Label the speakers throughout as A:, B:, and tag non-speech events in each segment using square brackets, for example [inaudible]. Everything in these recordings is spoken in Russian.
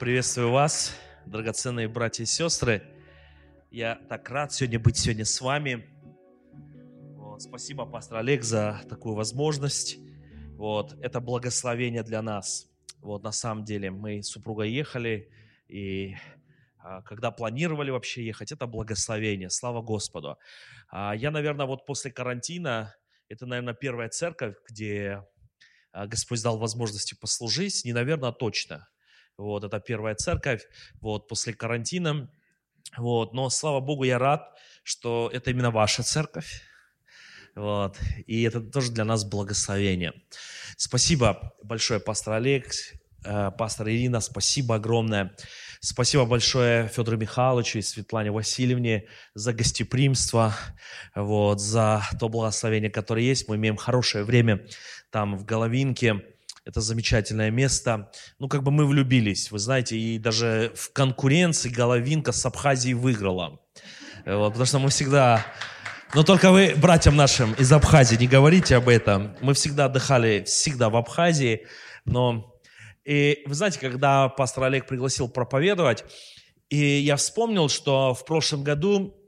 A: Приветствую вас, драгоценные братья и сестры. Я так рад сегодня быть сегодня с вами. Вот, спасибо, пастор Олег, за такую возможность. Вот, это благословение для нас. Вот, на самом деле, мы с супругой ехали, и а, когда планировали вообще ехать, это благословение. Слава Господу. А, я, наверное, вот после карантина, это, наверное, первая церковь, где а, Господь дал возможности послужить. Не, наверное, точно. Вот, это первая церковь, вот, после карантина. Вот, но, слава Богу, я рад, что это именно ваша церковь. Вот, и это тоже для нас благословение. Спасибо большое, пастор Олег, э, пастор Ирина, спасибо огромное. Спасибо большое Федору Михайловичу и Светлане Васильевне за гостеприимство, вот, за то благословение, которое есть. Мы имеем хорошее время там в Головинке. Это замечательное место. Ну, как бы мы влюбились, вы знаете, и даже в конкуренции Головинка с Абхазией выиграла. Вот, потому что мы всегда... Но только вы братьям нашим из Абхазии не говорите об этом. Мы всегда отдыхали, всегда в Абхазии. Но, и вы знаете, когда пастор Олег пригласил проповедовать, и я вспомнил, что в прошлом году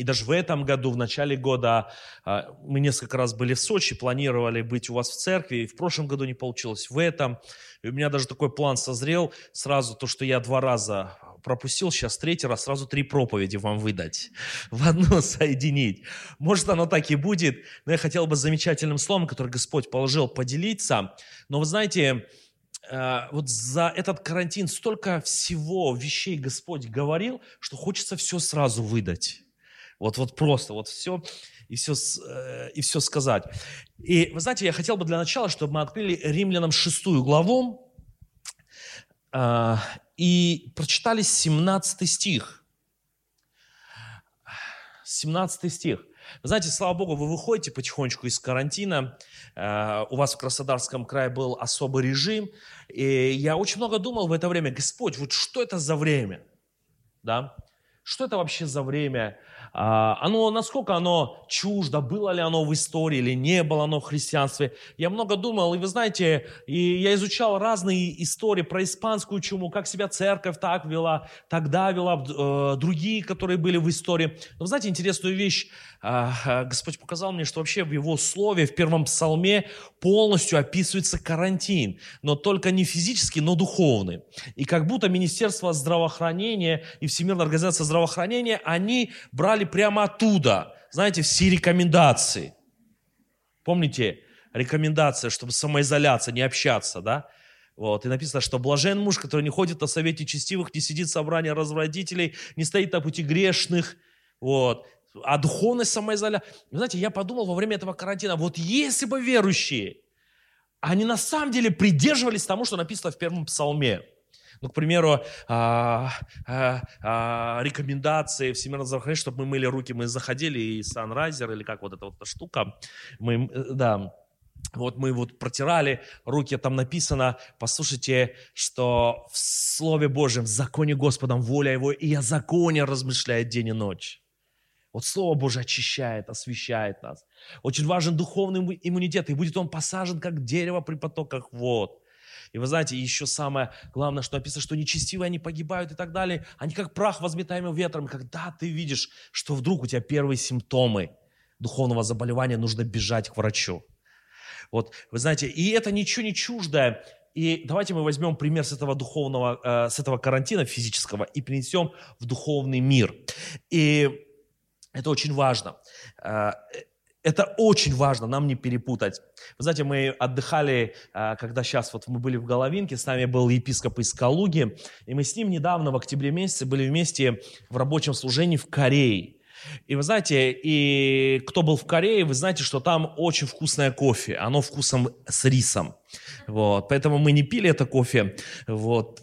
A: и даже в этом году, в начале года, а, мы несколько раз были в Сочи, планировали быть у вас в церкви, и в прошлом году не получилось, в этом. И у меня даже такой план созрел, сразу то, что я два раза пропустил, сейчас третий раз, сразу три проповеди вам выдать, [laughs] в одну соединить. Может, оно так и будет, но я хотел бы замечательным словом, которое Господь положил, поделиться. Но вы знаете, а, вот за этот карантин столько всего вещей Господь говорил, что хочется все сразу выдать. Вот, вот просто, вот все и все, э, и все сказать. И вы знаете, я хотел бы для начала, чтобы мы открыли Римлянам шестую главу э, и прочитали 17 стих. 17 стих. Вы знаете, слава Богу, вы выходите потихонечку из карантина, э, у вас в Краснодарском крае был особый режим, и я очень много думал в это время, Господь, вот что это за время? Да? Что это вообще за время? А, оно, насколько оно чуждо, было ли оно в истории или не было оно в христианстве. Я много думал, и вы знаете, и я изучал разные истории про испанскую чуму, как себя церковь так вела, тогда вела, э, другие, которые были в истории. Но вы знаете, интересную вещь, а, Господь показал мне, что вообще в Его Слове, в первом псалме полностью описывается карантин, но только не физический, но духовный. И как будто Министерство здравоохранения и Всемирная организация здравоохранения, они брали прямо оттуда, знаете, все рекомендации. Помните, рекомендация, чтобы самоизоляция, не общаться, да? Вот, и написано, что блажен муж, который не ходит на совете честивых, не сидит в собрании развратителей, не стоит на пути грешных, вот, а духовность самоизоляция. Знаете, я подумал во время этого карантина, вот если бы верующие, они на самом деле придерживались тому, что написано в первом псалме. Ну, к примеру, а, а, а, рекомендации Всемирного здравоохранения, чтобы мы мыли руки, мы заходили, и санрайзер, или как вот эта вот штука, мы, э, да, вот мы вот протирали руки, там написано, послушайте, что в Слове Божьем, в законе Господом, воля Его, и о законе размышляет день и ночь. Вот Слово Божье очищает, освещает нас. Очень важен духовный иммунитет, и будет он посажен, как дерево при потоках вод. И вы знаете, еще самое главное, что написано, что нечестивые они погибают и так далее. Они как прах, возметаемый ветром. Когда ты видишь, что вдруг у тебя первые симптомы духовного заболевания, нужно бежать к врачу. Вот, вы знаете, и это ничего не чуждое. И давайте мы возьмем пример с этого духовного, э, с этого карантина физического и принесем в духовный мир. И это очень важно. Это очень важно, нам не перепутать. Вы знаете, мы отдыхали, э, когда сейчас вот мы были в Головинке, с нами был епископ из Калуги, и мы с ним недавно, в октябре месяце, были вместе в рабочем служении в Корее. И вы знаете, и кто был в Корее, вы знаете, что там очень вкусное кофе. Оно вкусом с рисом. Вот, поэтому мы не пили это кофе, вот,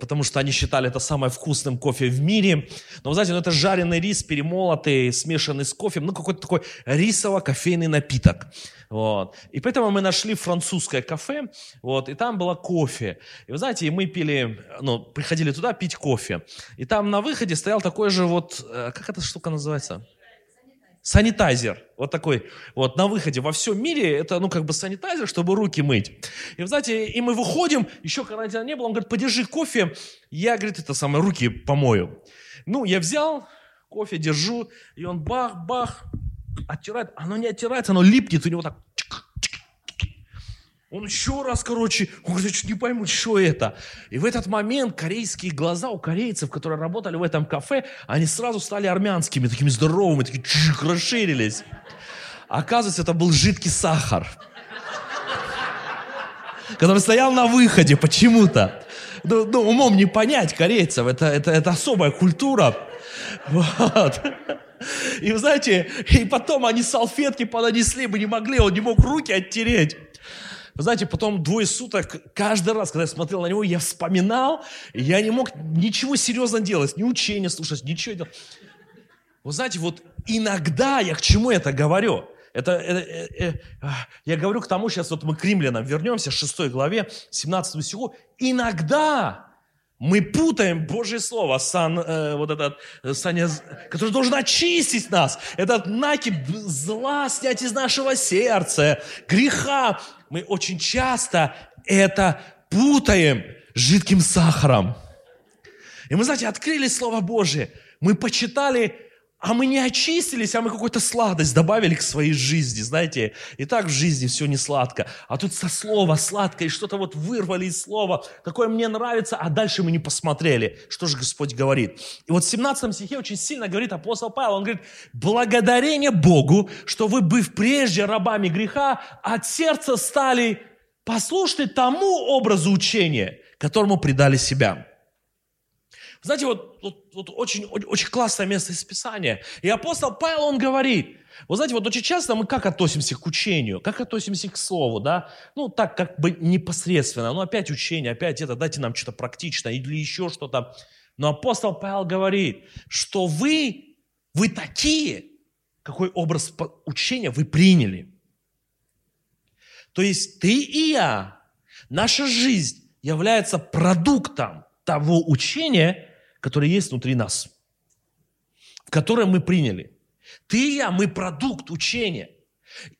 A: потому что они считали это самым вкусным кофе в мире. Но, вы знаете, ну, это жареный рис, перемолотый, смешанный с кофе, ну, какой-то такой рисово-кофейный напиток. Вот. И поэтому мы нашли французское кафе, вот, и там было кофе. И вы знаете, мы пили, ну, приходили туда пить кофе. И там на выходе стоял такой же вот, э, как эта штука называется? Санитайзер, вот такой, вот на выходе во всем мире, это, ну, как бы санитайзер, чтобы руки мыть. И, знаете, и мы выходим, еще карантина не было, он говорит, подержи кофе, я, говорит, это самое, руки помою. Ну, я взял, кофе держу, и он бах-бах, оттирает, оно не оттирается, оно липнет у него так, он еще раз, короче, он говорит, я чуть не пойму, что это. И в этот момент корейские глаза у корейцев, которые работали в этом кафе, они сразу стали армянскими, такими здоровыми, такие чик, расширились. Оказывается, это был жидкий сахар, который стоял на выходе почему-то. Ну, ну, умом не понять корейцев, это, это, это особая культура. Вот. И вы знаете, и потом они салфетки понанесли, мы не могли, он не мог руки оттереть. Вы знаете, потом двое суток, каждый раз, когда я смотрел на него, я вспоминал, я не мог ничего серьезно делать, ни учения слушать, ничего делать. Вы знаете, вот иногда я к чему это говорю? Это, это э, э, я говорю к тому, сейчас вот мы к римлянам вернемся, 6 главе, 17 стиху. Иногда мы путаем Божье Слово, сан, э, вот этот, э, саня, который должен очистить нас, этот накип зла снять из нашего сердца, греха, мы очень часто это путаем жидким сахаром. И мы, знаете, открыли Слово Божие, мы почитали, а мы не очистились, а мы какую-то сладость добавили к своей жизни, знаете. И так в жизни все не сладко. А тут со слова сладкое, что-то вот вырвали из слова, какое мне нравится, а дальше мы не посмотрели, что же Господь говорит. И вот в 17 стихе очень сильно говорит апостол Павел, он говорит, благодарение Богу, что вы, быв прежде рабами греха, от сердца стали послушны тому образу учения, которому предали себя. Знаете, вот, вот, вот очень, очень классное место из Писания. И апостол Павел, он говорит, вот знаете, вот очень часто мы как относимся к учению, как относимся к слову, да? Ну, так как бы непосредственно. Ну, опять учение, опять это, дайте нам что-то практичное или еще что-то. Но апостол Павел говорит, что вы, вы такие, какой образ учения вы приняли. То есть ты и я, наша жизнь является продуктом того учения, которое есть внутри нас, в которое мы приняли. Ты и я, мы продукт учения.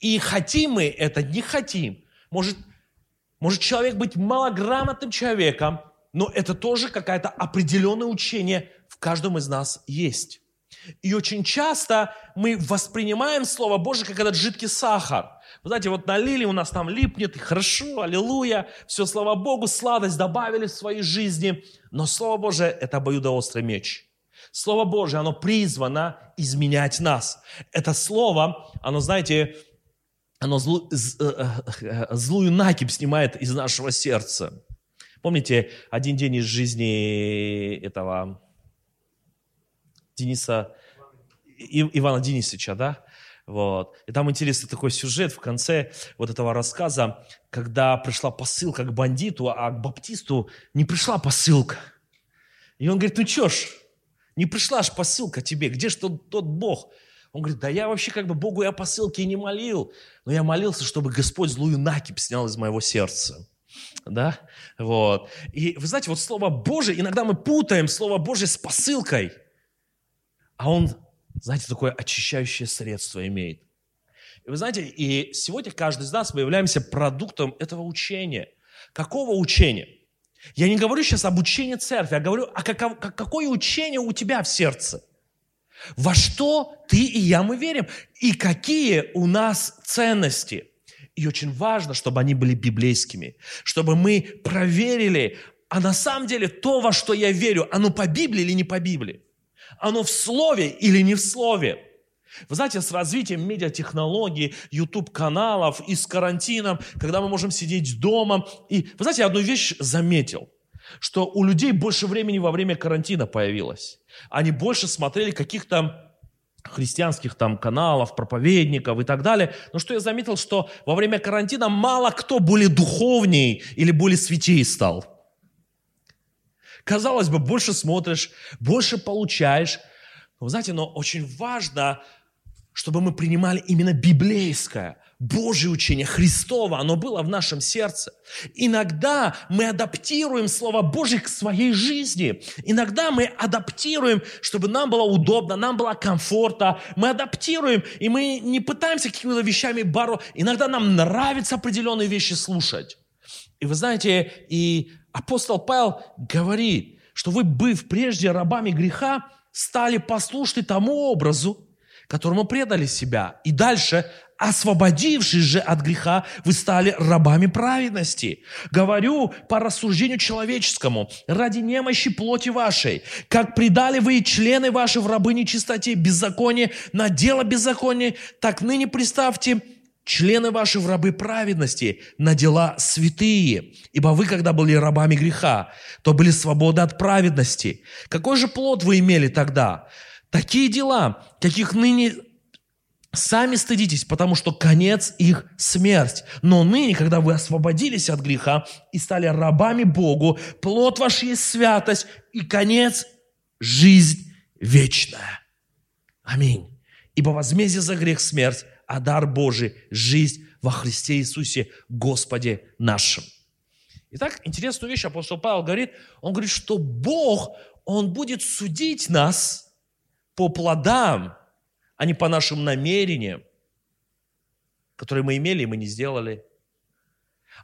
A: И хотим мы это, не хотим. Может, может человек быть малограмотным человеком, но это тоже какое-то определенное учение в каждом из нас есть. И очень часто мы воспринимаем Слово Божие как этот жидкий сахар. Вы знаете, вот налили, у нас там липнет, и хорошо, аллилуйя, все, слава Богу, сладость добавили в своей жизни. Но Слово Божие – это обоюдоострый меч. Слово Божие, оно призвано изменять нас. Это Слово, оно, знаете, оно злу, э, э, злую накипь снимает из нашего сердца. Помните один день из жизни этого Дениса, Ивана Денисовича, да? Вот. И там интересный такой сюжет в конце вот этого рассказа, когда пришла посылка к бандиту, а к баптисту не пришла посылка. И он говорит, ну что ж, не пришла ж посылка тебе, где ж тот, тот Бог? Он говорит, да я вообще как бы Богу я посылки и не молил, но я молился, чтобы Господь злую накипь снял из моего сердца. Да? Вот. И вы знаете, вот Слово Божие, иногда мы путаем Слово Божие с посылкой, а Он знаете, такое очищающее средство имеет. И вы знаете, и сегодня каждый из нас мы являемся продуктом этого учения. Какого учения? Я не говорю сейчас об учении церкви, я говорю, а каков, какое учение у тебя в сердце? Во что ты и я мы верим? И какие у нас ценности? И очень важно, чтобы они были библейскими, чтобы мы проверили, а на самом деле то, во что я верю, оно по Библии или не по Библии оно в слове или не в слове. Вы знаете, с развитием медиатехнологий, YouTube-каналов и с карантином, когда мы можем сидеть дома. И, вы знаете, я одну вещь заметил, что у людей больше времени во время карантина появилось. Они больше смотрели каких-то христианских там каналов, проповедников и так далее. Но что я заметил, что во время карантина мало кто более духовней или более святей стал. Казалось бы, больше смотришь, больше получаешь. Но, вы знаете, но очень важно, чтобы мы принимали именно библейское, Божье учение, Христово, оно было в нашем сердце. Иногда мы адаптируем Слово Божье к своей жизни. Иногда мы адаптируем, чтобы нам было удобно, нам было комфортно. Мы адаптируем, и мы не пытаемся какими-то вещами бороться. Иногда нам нравится определенные вещи слушать. И вы знаете, и апостол Павел говорит, что вы, быв прежде рабами греха, стали послушны тому образу, которому предали себя. И дальше, освободившись же от греха, вы стали рабами праведности. Говорю по рассуждению человеческому, ради немощи плоти вашей, как предали вы и члены ваши в рабы нечистоте, беззаконие, на дело беззакония, так ныне приставьте члены ваши в рабы праведности, на дела святые. Ибо вы, когда были рабами греха, то были свободны от праведности. Какой же плод вы имели тогда? Такие дела, каких ныне сами стыдитесь, потому что конец их смерть. Но ныне, когда вы освободились от греха и стали рабами Богу, плод ваш есть святость и конец – жизнь вечная. Аминь. Ибо возмездие за грех – смерть, а дар Божий – жизнь во Христе Иисусе Господе нашим. Итак, интересную вещь апостол Павел говорит. Он говорит, что Бог, Он будет судить нас – по плодам, а не по нашим намерениям, которые мы имели и мы не сделали,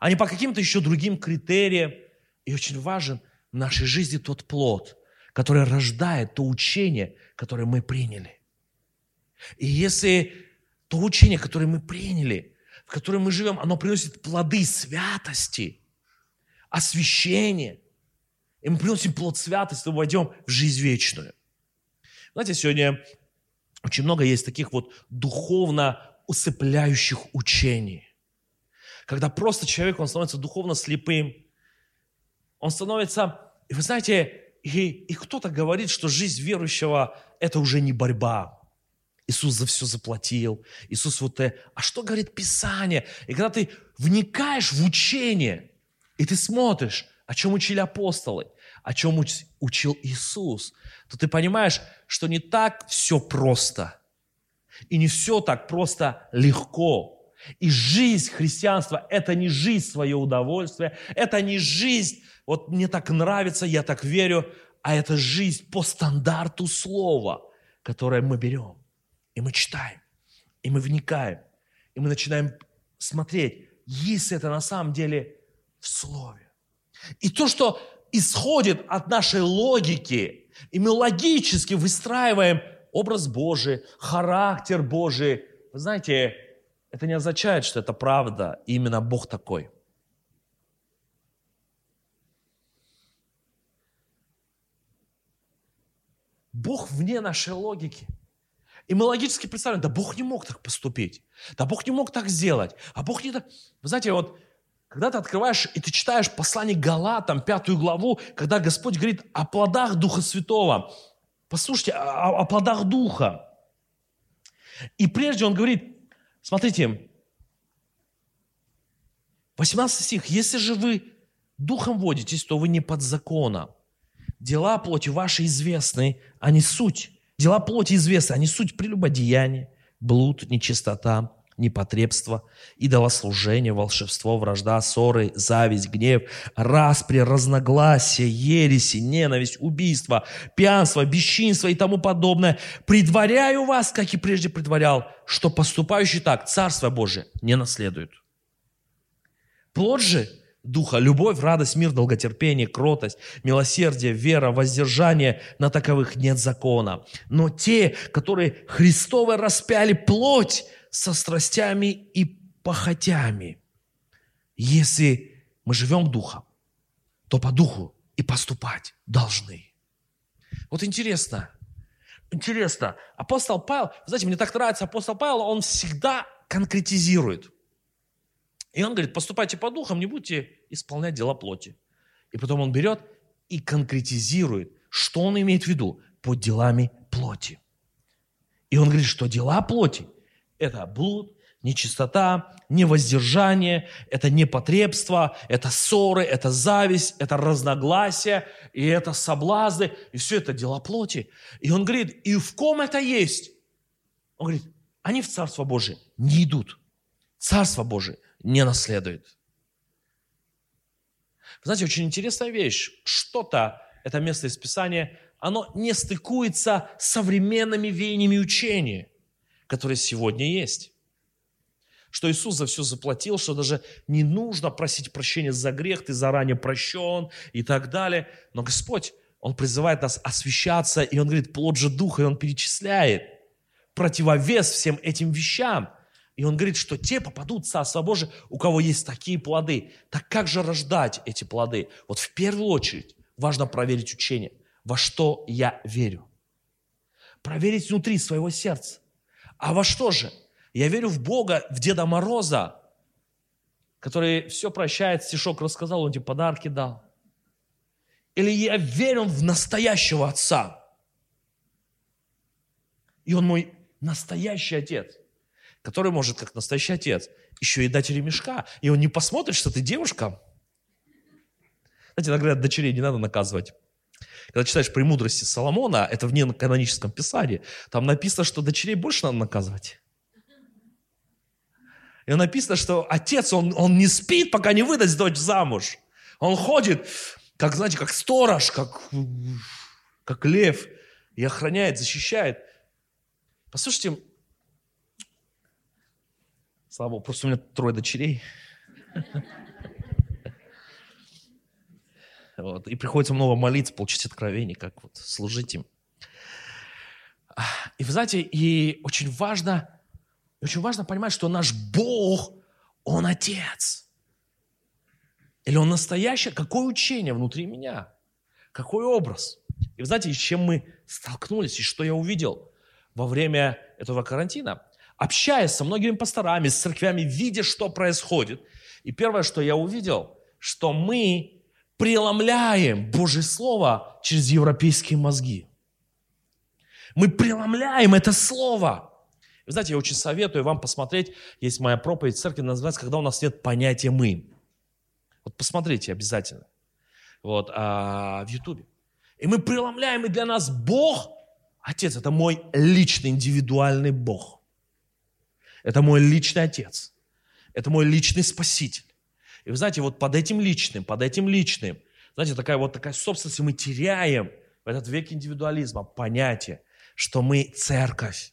A: а не по каким-то еще другим критериям. И очень важен в нашей жизни тот плод, который рождает то учение, которое мы приняли. И если то учение, которое мы приняли, в котором мы живем, оно приносит плоды святости, освящения, и мы приносим плод святости, мы войдем в жизнь вечную. Знаете, сегодня очень много есть таких вот духовно усыпляющих учений. Когда просто человек, он становится духовно слепым, он становится, и вы знаете, и, и кто-то говорит, что жизнь верующего – это уже не борьба. Иисус за все заплатил. Иисус вот. А что говорит Писание? И когда ты вникаешь в учение, и ты смотришь, о чем учили апостолы, о чем учил Иисус, то ты понимаешь, что не так все просто. И не все так просто легко. И жизнь христианства – это не жизнь свое удовольствие, это не жизнь, вот мне так нравится, я так верю, а это жизнь по стандарту слова, которое мы берем. И мы читаем, и мы вникаем, и мы начинаем смотреть, есть это на самом деле в слове. И то, что исходит от нашей логики, и мы логически выстраиваем образ Божий, характер Божий. Вы знаете, это не означает, что это правда, и именно Бог такой. Бог вне нашей логики. И мы логически представляем, да Бог не мог так поступить, да Бог не мог так сделать, а Бог не так... Вы знаете, вот когда ты открываешь и ты читаешь послание Галатам, пятую главу, когда Господь говорит о плодах Духа Святого, послушайте, о, о плодах Духа. И прежде Он говорит, смотрите, 18 стих, если же вы Духом водитесь, то вы не под законом. Дела плоти ваши известны, а не суть. Дела плоти известны, не суть прелюбодеяния, блуд, нечистота, непотребство, идолослужение, волшебство, вражда, ссоры, зависть, гнев, распри, разногласия, ереси, ненависть, убийство, пьянство, бесчинство и тому подобное. Предваряю вас, как и прежде предварял, что поступающий так Царство Божие не наследует. Плод же Духа, любовь, радость, мир, долготерпение, кротость, милосердие, вера, воздержание, на таковых нет закона. Но те, которые Христовы распяли плоть, со страстями и похотями. Если мы живем духом, то по духу и поступать должны. Вот интересно, интересно, апостол Павел, знаете, мне так нравится апостол Павел, он всегда конкретизирует. И он говорит, поступайте по духам, не будьте исполнять дела плоти. И потом он берет и конкретизирует, что он имеет в виду под делами плоти. И он говорит, что дела плоти – это блуд, нечистота, невоздержание, это непотребство, это ссоры, это зависть, это разногласия, и это соблазны, и все это дела плоти. И он говорит, и в ком это есть? Он говорит, они в Царство Божие не идут. Царство Божие не наследует. Знаете, очень интересная вещь. Что-то, это место из Писания, оно не стыкуется с современными веяниями учения, которые сегодня есть. Что Иисус за все заплатил, что даже не нужно просить прощения за грех, ты заранее прощен и так далее. Но Господь, Он призывает нас освящаться, и Он говорит, плод же Духа, и Он перечисляет противовес всем этим вещам. И он говорит, что те попадут в Царство Божие, у кого есть такие плоды. Так как же рождать эти плоды? Вот в первую очередь важно проверить учение. Во что я верю? Проверить внутри своего сердца. А во что же? Я верю в Бога, в Деда Мороза, который все прощает, стишок рассказал, он тебе подарки дал. Или я верю в настоящего Отца. И Он мой настоящий Отец который может, как настоящий отец, еще и дать ремешка. И он не посмотрит, что ты девушка. Знаете, иногда дочерей не надо наказывать. Когда читаешь «Премудрости Соломона», это в каноническом писании, там написано, что дочерей больше надо наказывать. И написано, что отец, он, он не спит, пока не выдаст дочь замуж. Он ходит, как, знаете, как сторож, как, как лев, и охраняет, защищает. Послушайте, Слава Богу, просто у меня трое дочерей. Вот. И приходится много молиться, получить откровение, как вот служить им. И вы знаете, и очень важно, очень важно понимать, что наш Бог, Он Отец. Или Он настоящий? Какое учение внутри меня? Какой образ? И вы знаете, с чем мы столкнулись, и что я увидел во время этого карантина? Общаясь со многими пасторами, с церквями, видя, что происходит. И первое, что я увидел, что мы преломляем Божье Слово через европейские мозги. Мы преломляем это Слово. Вы знаете, я очень советую вам посмотреть, есть моя проповедь в церкви, называется «Когда у нас нет понятия мы». Вот посмотрите обязательно. Вот, а, в Ютубе. И мы преломляем, и для нас Бог, Отец, это мой личный, индивидуальный Бог. Это мой личный отец. Это мой личный спаситель. И вы знаете, вот под этим личным, под этим личным, знаете, такая вот такая собственность, мы теряем в этот век индивидуализма понятие, что мы церковь,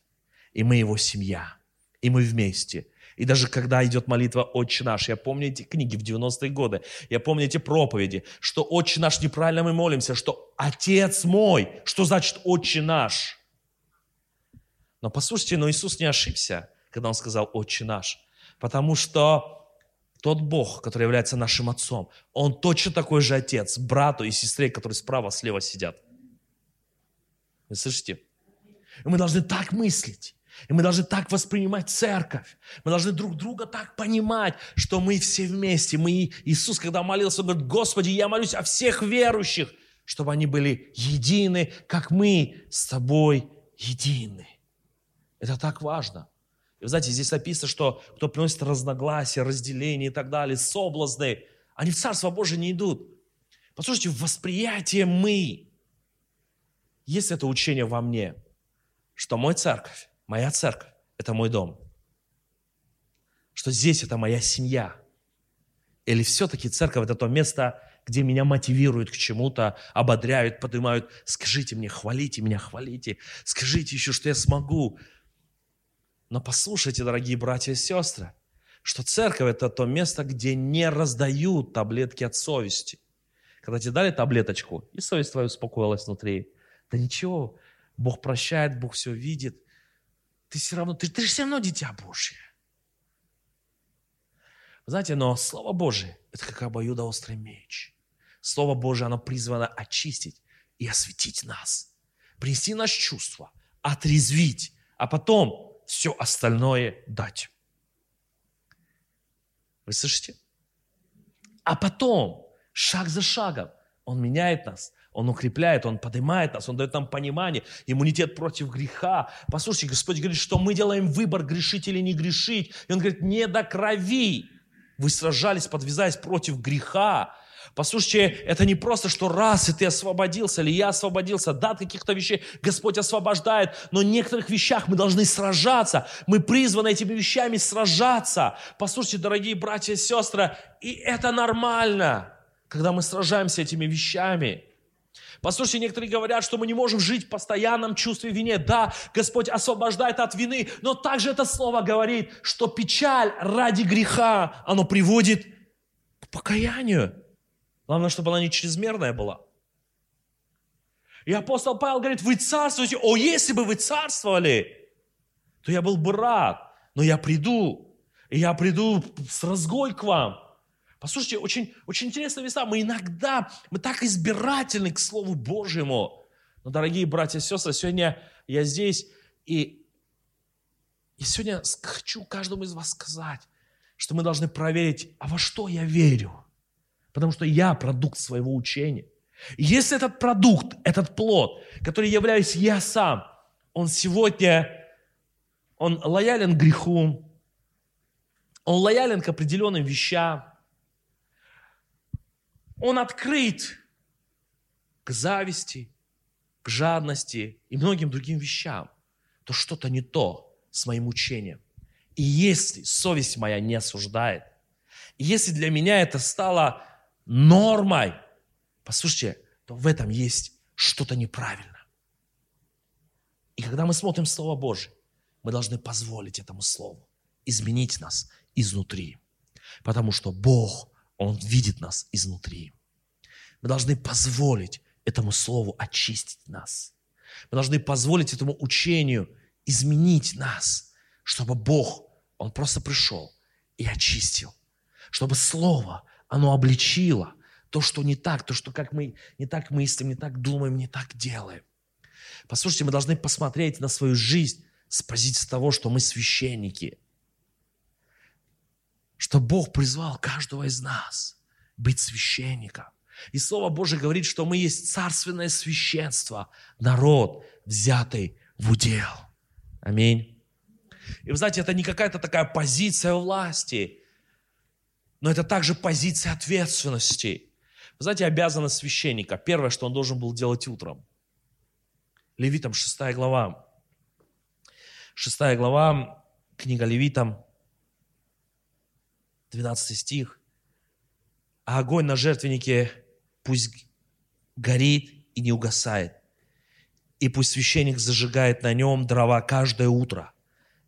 A: и мы его семья, и мы вместе. И даже когда идет молитва «Отче наш», я помню эти книги в 90-е годы, я помню эти проповеди, что «Отче наш» неправильно мы молимся, что «Отец мой», что значит «Отче наш». Но послушайте, но Иисус не ошибся когда он сказал «Отче наш». Потому что тот Бог, который является нашим Отцом, Он точно такой же Отец, брату и сестре, которые справа, слева сидят. Вы слышите? И мы должны так мыслить. И мы должны так воспринимать церковь. Мы должны друг друга так понимать, что мы все вместе. Мы, Иисус, когда молился, говорит, Господи, я молюсь о всех верующих, чтобы они были едины, как мы с тобой едины. Это так важно. Вы знаете, здесь написано, что кто приносит разногласия, разделения и так далее, соблазны, они в Царство Божие не идут. Послушайте, в восприятии мы, есть это учение во мне, что мой церковь, моя церковь, это мой дом. Что здесь это моя семья. Или все-таки церковь это то место, где меня мотивируют к чему-то, ободряют, поднимают. Скажите мне, хвалите меня, хвалите. Скажите еще, что я смогу. Но послушайте, дорогие братья и сестры, что церковь – это то место, где не раздают таблетки от совести. Когда тебе дали таблеточку, и совесть твоя успокоилась внутри, да ничего, Бог прощает, Бог все видит. Ты все равно, ты, ты же все равно дитя Божье. Знаете, но Слово Божие – это как обоюдоострый меч. Слово Божие, оно призвано очистить и осветить нас, принести нас чувства, отрезвить, а потом все остальное дать. Вы слышите? А потом, шаг за шагом, Он меняет нас, Он укрепляет, Он поднимает нас, Он дает нам понимание, иммунитет против греха. Послушайте, Господь говорит, что мы делаем выбор, грешить или не грешить. И Он говорит, не до крови. Вы сражались, подвязаясь против греха, Послушайте, это не просто, что раз, и ты освободился, или я освободился. Да, каких-то вещей Господь освобождает, но в некоторых вещах мы должны сражаться. Мы призваны этими вещами сражаться. Послушайте, дорогие братья и сестры, и это нормально, когда мы сражаемся этими вещами. Послушайте, некоторые говорят, что мы не можем жить в постоянном чувстве вины. Да, Господь освобождает от вины, но также это слово говорит, что печаль ради греха, оно приводит к покаянию. Главное, чтобы она не чрезмерная была. И апостол Павел говорит, вы царствуете. О, если бы вы царствовали, то я был бы рад. Но я приду, и я приду с разгой к вам. Послушайте, очень, очень интересная места. Мы иногда, мы так избирательны к Слову Божьему. Но, дорогие братья и сестры, сегодня я здесь, и, и сегодня хочу каждому из вас сказать, что мы должны проверить, а во что я верю потому что я продукт своего учения. Если этот продукт, этот плод, который являюсь я сам, он сегодня, он лоялен греху, он лоялен к определенным вещам, он открыт к зависти, к жадности и многим другим вещам, то что-то не то с моим учением. И если совесть моя не осуждает, если для меня это стало нормой, послушайте, то в этом есть что-то неправильно. И когда мы смотрим Слово Божие, мы должны позволить этому Слову изменить нас изнутри. Потому что Бог, Он видит нас изнутри. Мы должны позволить этому Слову очистить нас. Мы должны позволить этому учению изменить нас, чтобы Бог, Он просто пришел и очистил. Чтобы Слово оно обличило то, что не так, то, что как мы не так мыслим, не так думаем, не так делаем. Послушайте, мы должны посмотреть на свою жизнь с позиции того, что мы священники. Что Бог призвал каждого из нас быть священником. И Слово Божие говорит, что мы есть царственное священство, народ, взятый в удел. Аминь. И вы знаете, это не какая-то такая позиция власти, но это также позиция ответственности. Вы знаете, обязанность священника. Первое, что он должен был делать утром. Левитам 6 глава. 6 глава, книга Левитам, 12 стих. А огонь на жертвеннике пусть горит и не угасает. И пусть священник зажигает на нем дрова каждое утро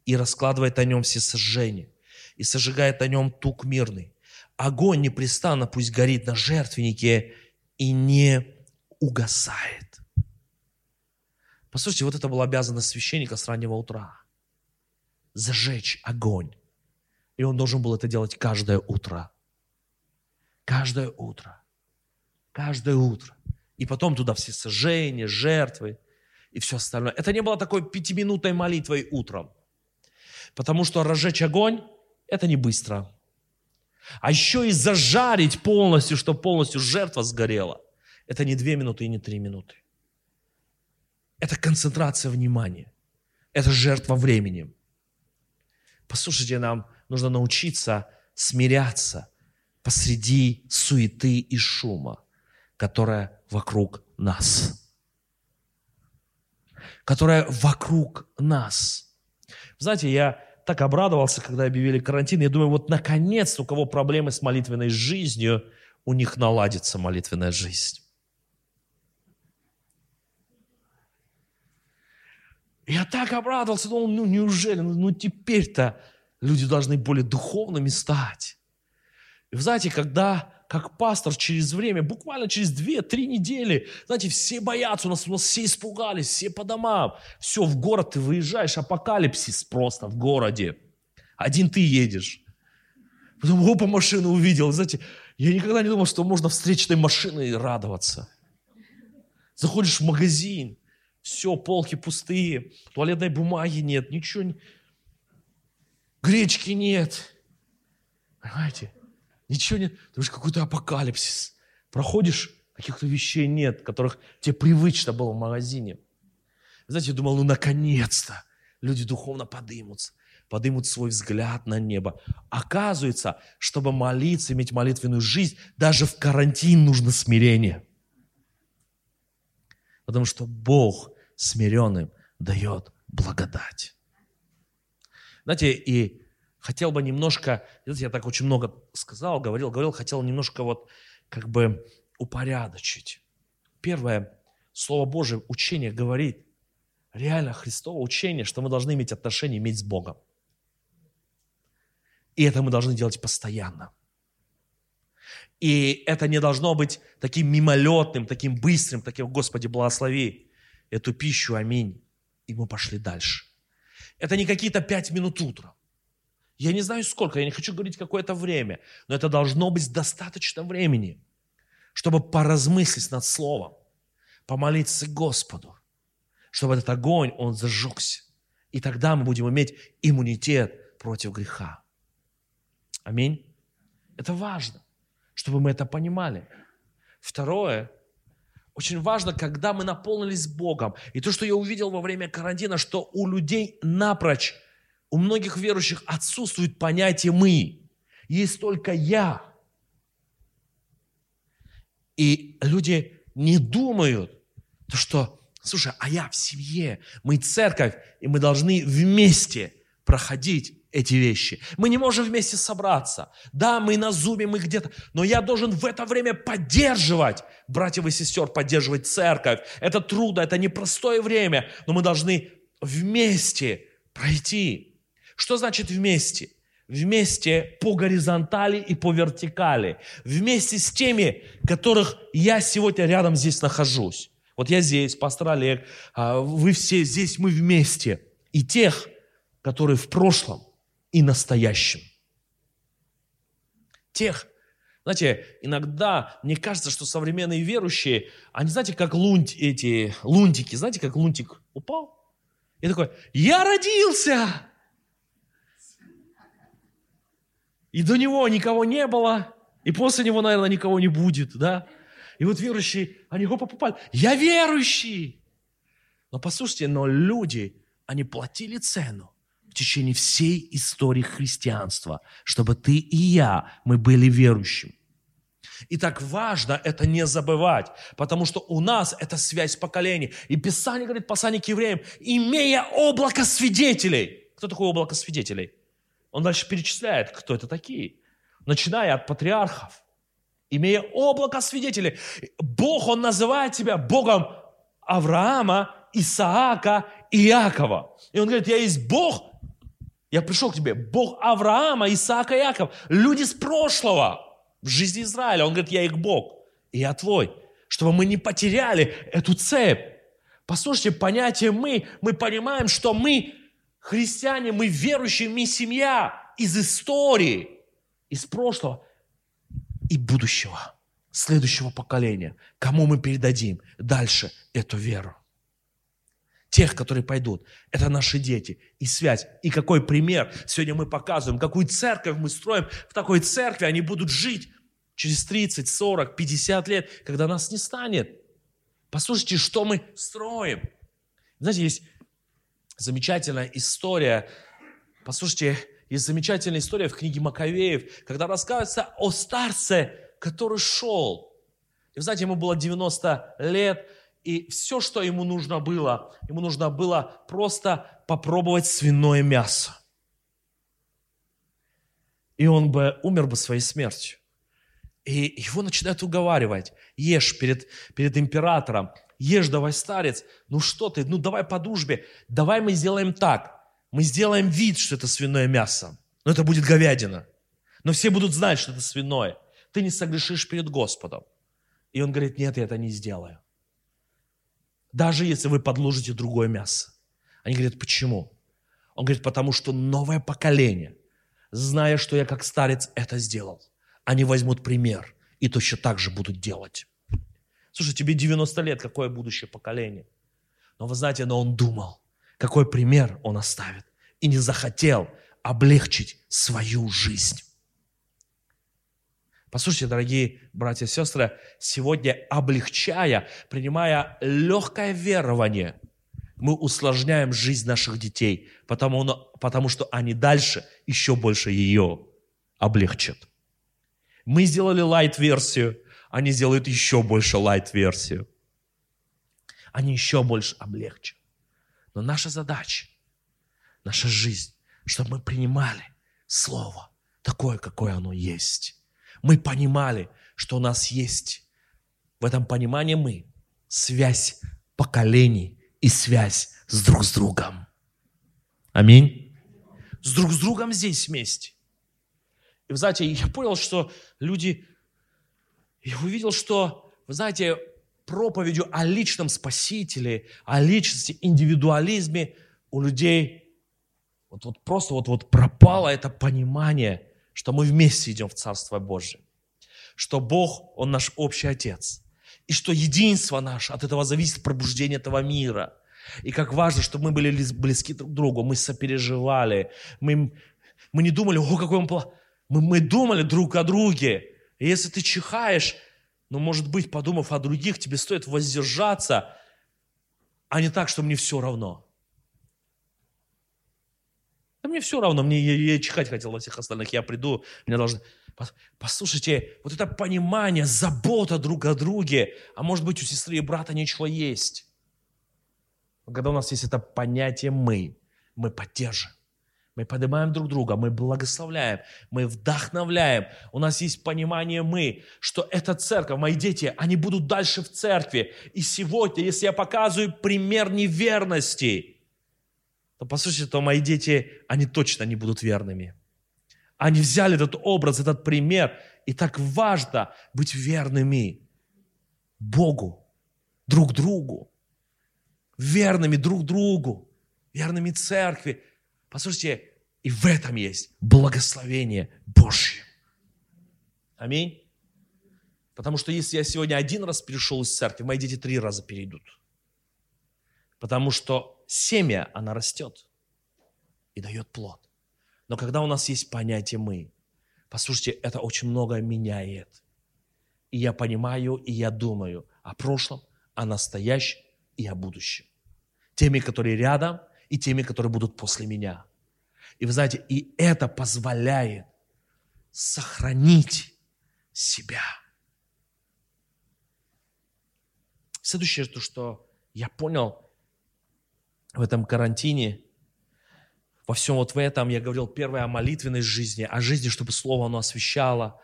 A: и раскладывает на нем все сожжения, и сожигает на нем тук мирный, огонь непрестанно пусть горит на жертвеннике и не угасает. Послушайте, вот это была обязанность священника с раннего утра. Зажечь огонь. И он должен был это делать каждое утро. Каждое утро. Каждое утро. И потом туда все сожжения, жертвы и все остальное. Это не было такой пятиминутной молитвой утром. Потому что разжечь огонь – это не быстро. А еще и зажарить полностью, чтобы полностью жертва сгорела. Это не две минуты и не три минуты. Это концентрация внимания. Это жертва временем. Послушайте, нам нужно научиться смиряться посреди суеты и шума, которая вокруг нас. Которая вокруг нас. Знаете, я так обрадовался, когда объявили карантин. Я думаю, вот наконец, у кого проблемы с молитвенной жизнью, у них наладится молитвенная жизнь. Я так обрадовался, думал, ну неужели, ну, ну теперь-то люди должны более духовными стать. И вы знаете, когда как пастор через время, буквально через 2-3 недели, знаете, все боятся, у нас, у нас все испугались, все по домам. Все, в город ты выезжаешь, апокалипсис просто в городе. Один ты едешь. Потом, опа, машину увидел. Знаете, я никогда не думал, что можно встречной машиной радоваться. Заходишь в магазин, все, полки пустые, туалетной бумаги нет, ничего. Гречки нет. Понимаете? Ничего нет. Ты же какой-то апокалипсис. Проходишь, каких-то вещей нет, которых тебе привычно было в магазине. Знаете, я думал, ну наконец-то люди духовно подымутся. поднимут свой взгляд на небо. Оказывается, чтобы молиться, иметь молитвенную жизнь, даже в карантин нужно смирение. Потому что Бог смиренным дает благодать. Знаете, и хотел бы немножко, знаете, я так очень много сказал, говорил, говорил, хотел немножко вот как бы упорядочить. Первое, Слово Божие, учение говорит, реально Христово учение, что мы должны иметь отношения, иметь с Богом. И это мы должны делать постоянно. И это не должно быть таким мимолетным, таким быстрым, таким, Господи, благослови эту пищу, аминь. И мы пошли дальше. Это не какие-то пять минут утром. Я не знаю сколько, я не хочу говорить какое-то время, но это должно быть достаточно времени, чтобы поразмыслить над Словом, помолиться Господу, чтобы этот огонь, он зажегся. И тогда мы будем иметь иммунитет против греха. Аминь. Это важно, чтобы мы это понимали. Второе, очень важно, когда мы наполнились Богом. И то, что я увидел во время карантина, что у людей напрочь, у многих верующих отсутствует понятие «мы». Есть только «я». И люди не думают, то что, слушай, а я в семье, мы церковь, и мы должны вместе проходить эти вещи. Мы не можем вместе собраться. Да, мы на зуме, мы где-то, но я должен в это время поддерживать братьев и сестер, поддерживать церковь. Это трудно, это непростое время, но мы должны вместе пройти. Что значит вместе? Вместе по горизонтали и по вертикали. Вместе с теми, которых я сегодня рядом здесь нахожусь. Вот я здесь, пастор Олег, а, вы все здесь, мы вместе. И тех, которые в прошлом и настоящем. Тех, знаете, иногда мне кажется, что современные верующие, они, знаете, как лунть, эти лунтики, знаете, как лунтик упал? И такой, я родился! И до него никого не было, и после него, наверное, никого не будет, да? И вот верующие, они его попали. Я верующий. Но послушайте, но люди, они платили цену в течение всей истории христианства, чтобы ты и я, мы были верующим. И так важно это не забывать, потому что у нас это связь поколений. И Писание говорит, послание к евреям, имея облако свидетелей. Кто такое облако свидетелей? Он дальше перечисляет, кто это такие. Начиная от патриархов, имея облако свидетелей. Бог, Он называет тебя Богом Авраама, Исаака и Иакова. И Он говорит, я есть Бог, я пришел к тебе, Бог Авраама, Исаака и Иакова. Люди с прошлого в жизни Израиля. Он говорит, я их Бог, и я твой. Чтобы мы не потеряли эту цепь. Послушайте, понятие «мы», мы понимаем, что мы христиане, мы верующие, мы семья из истории, из прошлого и будущего, следующего поколения. Кому мы передадим дальше эту веру? Тех, которые пойдут. Это наши дети. И связь. И какой пример сегодня мы показываем, какую церковь мы строим. В такой церкви они будут жить через 30, 40, 50 лет, когда нас не станет. Послушайте, что мы строим. Знаете, есть замечательная история. Послушайте, есть замечательная история в книге Маковеев, когда рассказывается о старце, который шел. И, знаете, ему было 90 лет, и все, что ему нужно было, ему нужно было просто попробовать свиное мясо. И он бы умер бы своей смертью. И его начинают уговаривать. Ешь перед, перед императором. Ешь, давай, старец. Ну что ты, ну давай по дружбе. Давай мы сделаем так мы сделаем вид, что это свиное мясо, но это будет говядина. Но все будут знать, что это свиное. Ты не согрешишь перед Господом. И он говорит, нет, я это не сделаю. Даже если вы подложите другое мясо. Они говорят, почему? Он говорит, потому что новое поколение, зная, что я как старец это сделал, они возьмут пример и точно так же будут делать. Слушай, тебе 90 лет, какое будущее поколение? Но вы знаете, но он думал, какой пример он оставит. И не захотел облегчить свою жизнь. Послушайте, дорогие братья и сестры, сегодня облегчая, принимая легкое верование, мы усложняем жизнь наших детей, потому, потому что они дальше еще больше ее облегчат. Мы сделали лайт-версию, они сделают еще больше лайт-версию. Они еще больше облегчат. Но наша задача, наша жизнь, чтобы мы принимали Слово такое, какое оно есть. Мы понимали, что у нас есть в этом понимании мы связь поколений и связь с друг с другом. Аминь. С друг с другом здесь вместе. И знаете, я понял, что люди, я увидел, что, вы знаете, проповедью о личном спасителе, о личности, индивидуализме у людей вот, вот просто вот, вот пропало это понимание, что мы вместе идем в Царство Божие, что Бог, Он наш общий Отец, и что единство наше, от этого зависит пробуждение этого мира. И как важно, чтобы мы были близки друг к другу, мы сопереживали, мы, мы не думали, о, какой он плохой. Мы, мы думали друг о друге. И если ты чихаешь, ну, может быть, подумав о других, тебе стоит воздержаться, а не так, что мне все равно. Да мне все равно, мне я, я чихать хотел на всех остальных, я приду, меня должны... Послушайте, вот это понимание, забота друг о друге, а может быть у сестры и брата ничего есть. Когда у нас есть это понятие «мы», мы поддержим. Мы поднимаем друг друга, мы благословляем, мы вдохновляем. У нас есть понимание мы, что эта церковь, мои дети, они будут дальше в церкви. И сегодня, если я показываю пример неверности, то послушайте, то мои дети, они точно не будут верными. Они взяли этот образ, этот пример, и так важно быть верными Богу, друг другу, верными друг другу, верными церкви, Послушайте, и в этом есть благословение Божье. Аминь. Потому что если я сегодня один раз перешел из церкви, мои дети три раза перейдут. Потому что семя, она растет и дает плод. Но когда у нас есть понятие «мы», послушайте, это очень многое меняет. И я понимаю, и я думаю о прошлом, о настоящем и о будущем. Теми, которые рядом, и теми, которые будут после меня. И вы знаете, и это позволяет сохранить себя. Следующее, то, что я понял в этом карантине, во всем вот в этом, я говорил, первое о молитвенной жизни, о жизни, чтобы Слово оно освещало.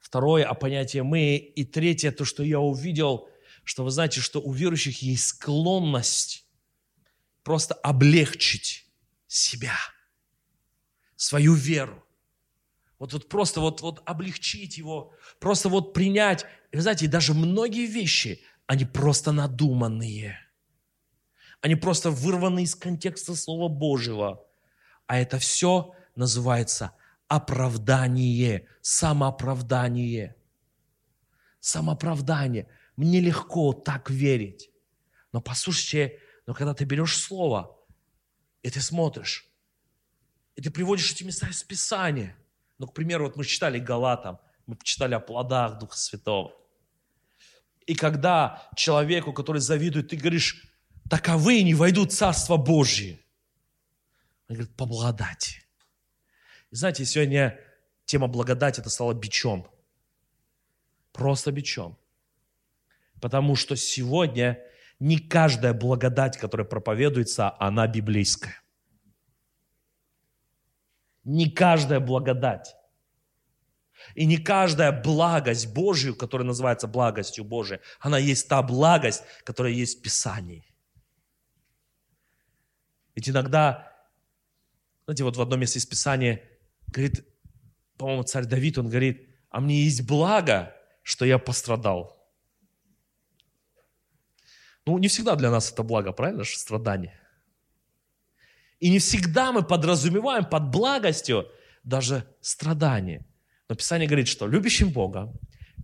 A: Второе, о понятии «мы». И третье, то, что я увидел, что вы знаете, что у верующих есть склонность просто облегчить себя, свою веру. Вот, вот просто вот, вот облегчить его, просто вот принять. И вы знаете, даже многие вещи, они просто надуманные. Они просто вырваны из контекста Слова Божьего. А это все называется оправдание, самооправдание. Самооправдание. Мне легко так верить. Но послушайте, но когда ты берешь слово, и ты смотришь, и ты приводишь эти места из Писания. Ну, к примеру, вот мы читали Галатам, мы читали о плодах Духа Святого. И когда человеку, который завидует, ты говоришь, таковые не войдут в Царство Божье. Он говорит, по благодати. И знаете, сегодня тема благодати это стала бичом. Просто бичом. Потому что сегодня не каждая благодать, которая проповедуется, она библейская. Не каждая благодать. И не каждая благость Божью, которая называется благостью Божией, она есть та благость, которая есть в Писании. Ведь иногда, знаете, вот в одном месте из Писания говорит, по-моему, царь Давид, он говорит, а мне есть благо, что я пострадал. Ну, не всегда для нас это благо, правильно же, страдание. И не всегда мы подразумеваем под благостью даже страдание. Но Писание говорит, что любящим Бога,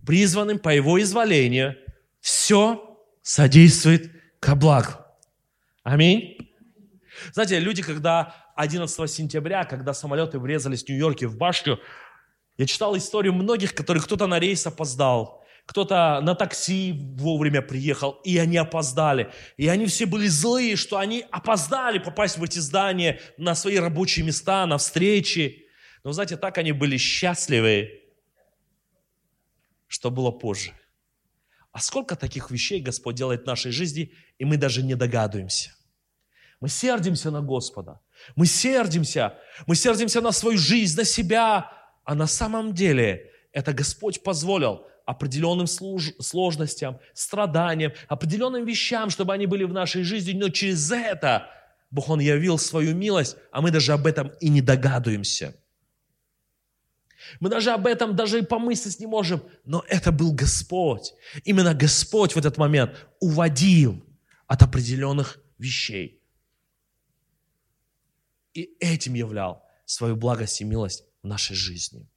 A: призванным по Его изволению, все содействует ко благу. Аминь. Знаете, люди, когда 11 сентября, когда самолеты врезались в Нью-Йорке в башню, я читал историю многих, которые кто-то на рейс опоздал, кто-то на такси вовремя приехал, и они опоздали. И они все были злые, что они опоздали попасть в эти здания, на свои рабочие места, на встречи. Но, знаете, так они были счастливы, что было позже. А сколько таких вещей Господь делает в нашей жизни, и мы даже не догадываемся. Мы сердимся на Господа, мы сердимся, мы сердимся на свою жизнь, на себя, а на самом деле это Господь позволил определенным сложностям, страданиям, определенным вещам, чтобы они были в нашей жизни, но через это Бог, Он явил свою милость, а мы даже об этом и не догадываемся. Мы даже об этом даже и помыслить не можем, но это был Господь. Именно Господь в этот момент уводил от определенных вещей. И этим являл свою благость и милость в нашей жизни.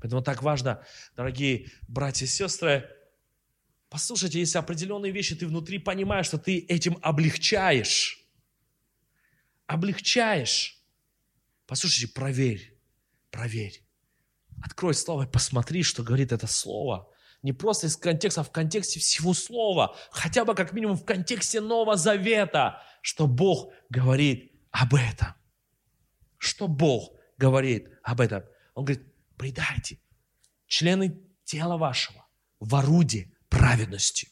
A: Поэтому так важно, дорогие братья и сестры, послушайте, если определенные вещи ты внутри понимаешь, что ты этим облегчаешь, облегчаешь, послушайте, проверь, проверь. Открой слово и посмотри, что говорит это слово. Не просто из контекста, а в контексте всего слова. Хотя бы как минимум в контексте Нового Завета, что Бог говорит об этом. Что Бог говорит об этом. Он говорит, предайте члены тела вашего в орудие праведности.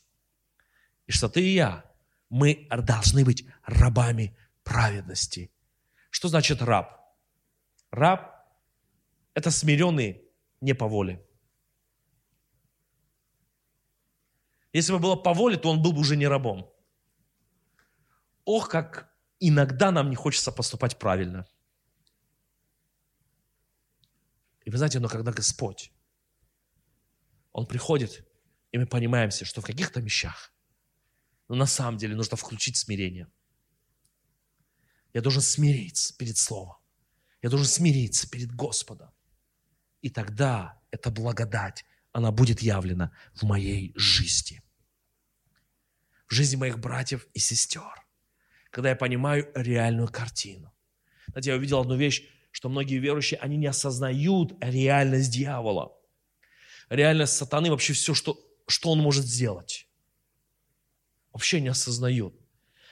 A: И что ты и я, мы должны быть рабами праведности. Что значит раб? Раб – это смиренный не по воле. Если бы было по воле, то он был бы уже не рабом. Ох, как иногда нам не хочется поступать правильно – И вы знаете, но когда Господь, Он приходит, и мы понимаемся, что в каких-то вещах, но на самом деле нужно включить смирение. Я должен смириться перед Словом. Я должен смириться перед Господом. И тогда эта благодать, она будет явлена в моей жизни. В жизни моих братьев и сестер. Когда я понимаю реальную картину. Знаете, я увидел одну вещь, что многие верующие, они не осознают реальность дьявола, реальность сатаны, вообще все, что, что он может сделать. Вообще не осознают.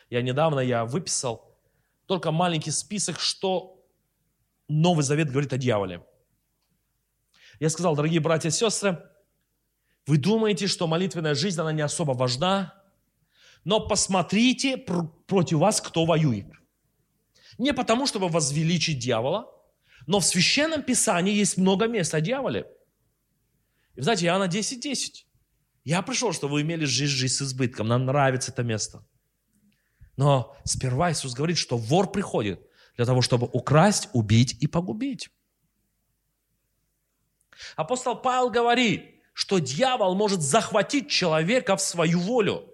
A: Я недавно, я выписал только маленький список, что Новый Завет говорит о дьяволе. Я сказал, дорогие братья и сестры, вы думаете, что молитвенная жизнь, она не особо важна, но посмотрите против вас, кто воюет. Не потому, чтобы возвеличить дьявола, но в Священном Писании есть много мест о дьяволе. И знаете, Иоанна 10.10. 10. Я пришел, чтобы вы имели жизнь, жизнь с избытком. Нам нравится это место. Но сперва Иисус говорит, что вор приходит для того, чтобы украсть, убить и погубить. Апостол Павел говорит, что дьявол может захватить человека в свою волю,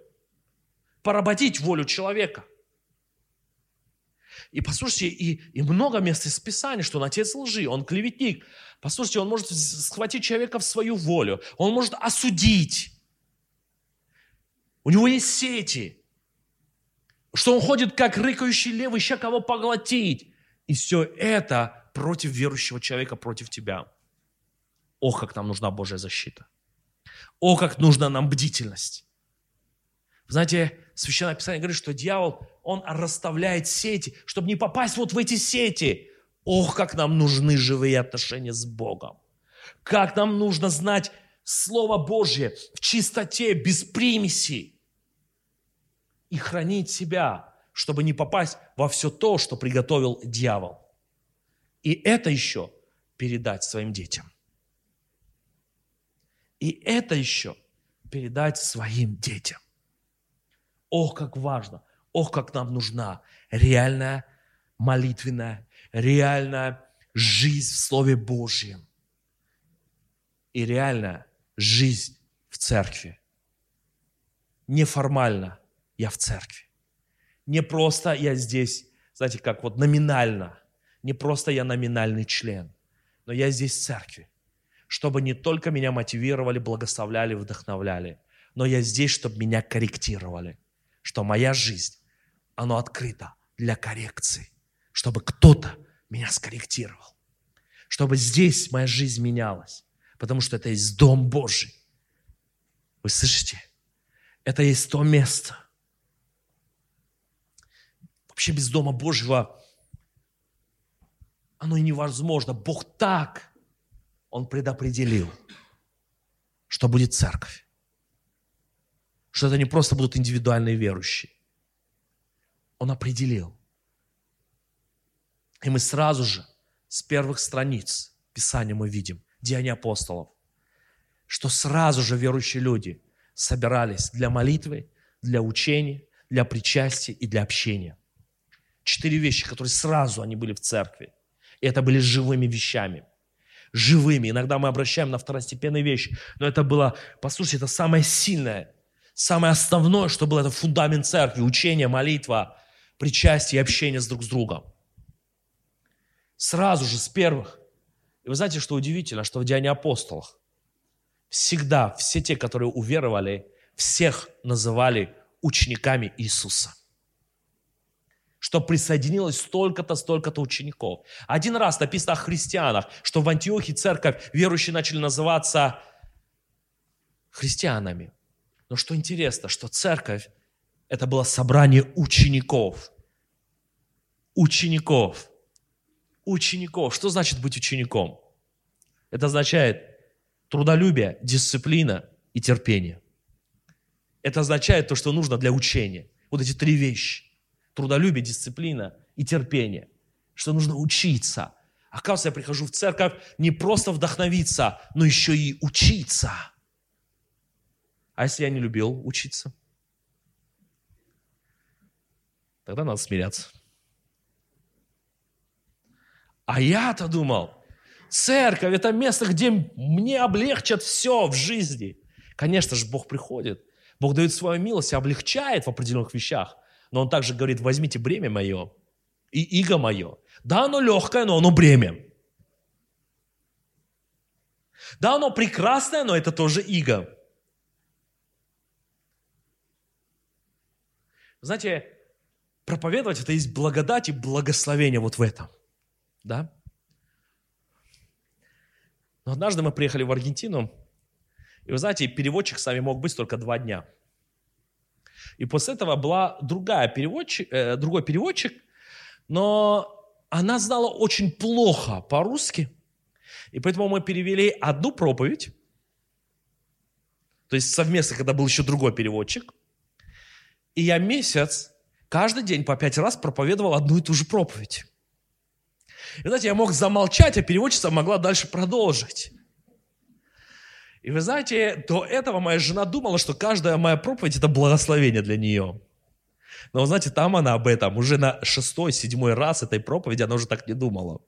A: поработить волю человека. И послушайте, и, и много мест из Писания, что он отец лжи, он клеветник. Послушайте, он может схватить человека в свою волю, он может осудить. У него есть сети, что он ходит как рыкающий лев, ища кого поглотить. И все это против верующего человека, против тебя. Ох, как нам нужна Божья защита. Ох, как нужна нам бдительность. Знаете, Священное Писание говорит, что дьявол, он расставляет сети, чтобы не попасть вот в эти сети. Ох, как нам нужны живые отношения с Богом. Как нам нужно знать Слово Божье в чистоте, без примесей. И хранить себя, чтобы не попасть во все то, что приготовил дьявол. И это еще передать своим детям. И это еще передать своим детям. Ох, как важно, ох, как нам нужна реальная молитвенная, реальная жизнь в Слове Божьем. И реальная жизнь в церкви. Неформально я в церкви. Не просто я здесь, знаете, как вот номинально. Не просто я номинальный член, но я здесь в церкви, чтобы не только меня мотивировали, благословляли, вдохновляли, но я здесь, чтобы меня корректировали что моя жизнь, она открыта для коррекции, чтобы кто-то меня скорректировал, чтобы здесь моя жизнь менялась, потому что это есть Дом Божий. Вы слышите? Это есть то место. Вообще без Дома Божьего оно невозможно. Бог так, Он предопределил, что будет церковь. Что это не просто будут индивидуальные верующие. Он определил. И мы сразу же с первых страниц Писания мы видим, Деяния апостолов, что сразу же верующие люди собирались для молитвы, для учения, для причастия и для общения. Четыре вещи, которые сразу они были в церкви. И это были живыми вещами. Живыми. Иногда мы обращаем на второстепенные вещи. Но это было, послушайте, это самое сильное, самое основное, что было, это фундамент церкви. Учение, молитва, причастие и общение с друг с другом. Сразу же, с первых. И вы знаете, что удивительно, что в Деянии апостолах всегда все те, которые уверовали, всех называли учениками Иисуса. Что присоединилось столько-то, столько-то учеников. Один раз написано о христианах, что в Антиохии церковь верующие начали называться христианами. Но что интересно, что церковь – это было собрание учеников. Учеников. Учеников. Что значит быть учеником? Это означает трудолюбие, дисциплина и терпение. Это означает то, что нужно для учения. Вот эти три вещи. Трудолюбие, дисциплина и терпение. Что нужно учиться. Оказывается, я прихожу в церковь не просто вдохновиться, но еще и учиться. А если я не любил учиться? Тогда надо смиряться. А я-то думал, Церковь – это место, где мне облегчат все в жизни. Конечно же, Бог приходит. Бог дает свою милость и облегчает в определенных вещах. Но Он также говорит, возьмите бремя мое и иго мое. Да, оно легкое, но оно бремя. Да, оно прекрасное, но это тоже иго. Знаете, проповедовать – это есть благодать и благословение вот в этом. Да? Но однажды мы приехали в Аргентину, и вы знаете, переводчик с нами мог быть только два дня. И после этого была другая переводчик, э, другой переводчик, но она знала очень плохо по-русски. И поэтому мы перевели одну проповедь, то есть совместно, когда был еще другой переводчик. И я месяц, каждый день по пять раз проповедовал одну и ту же проповедь. И знаете, я мог замолчать, а переводчица могла дальше продолжить. И вы знаете, до этого моя жена думала, что каждая моя проповедь – это благословение для нее. Но вы знаете, там она об этом уже на шестой, седьмой раз этой проповеди она уже так не думала.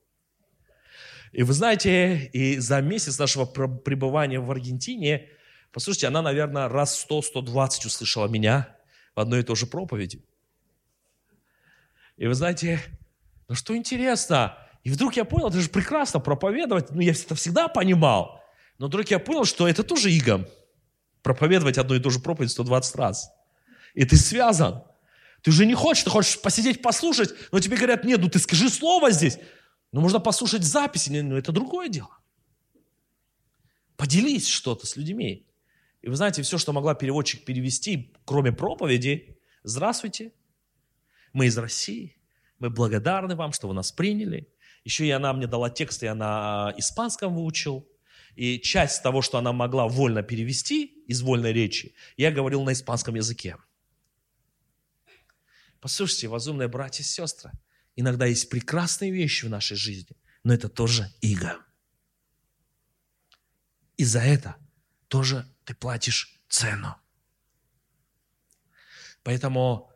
A: И вы знаете, и за месяц нашего пребывания в Аргентине, послушайте, она, наверное, раз 100-120 услышала меня в одной и той же проповеди. И вы знаете, ну что интересно, и вдруг я понял, это же прекрасно проповедовать, ну я это всегда понимал. Но вдруг я понял, что это тоже иго. Проповедовать одну и ту же проповедь 120 раз. И ты связан. Ты же не хочешь, ты хочешь посидеть, послушать, но тебе говорят, нет, ну ты скажи слово здесь. Ну можно послушать записи, но ну, это другое дело. Поделись что-то с людьми. И вы знаете, все, что могла переводчик перевести, кроме проповеди, здравствуйте, мы из России, мы благодарны вам, что вы нас приняли. Еще и она мне дала текст, я на испанском выучил. И часть того, что она могла вольно перевести из вольной речи, я говорил на испанском языке. Послушайте, возумные братья и сестры, иногда есть прекрасные вещи в нашей жизни, но это тоже иго. И за это тоже ты платишь цену. Поэтому,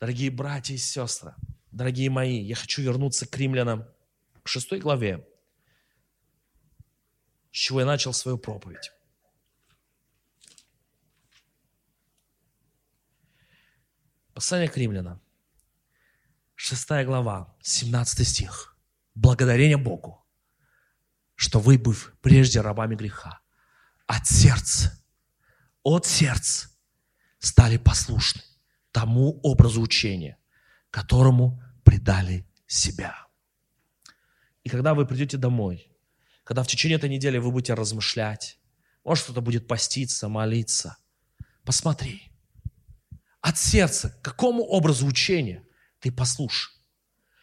A: дорогие братья и сестры, дорогие мои, я хочу вернуться к римлянам к 6 главе, с чего я начал свою проповедь. Послание к римлянам, 6 глава, 17 стих. Благодарение Богу, что вы, быв прежде рабами греха, от сердца, от сердца стали послушны тому образу учения, которому предали себя. И когда вы придете домой, когда в течение этой недели вы будете размышлять, Может, кто-то будет поститься, молиться. Посмотри. От сердца, какому образу учения ты послушай.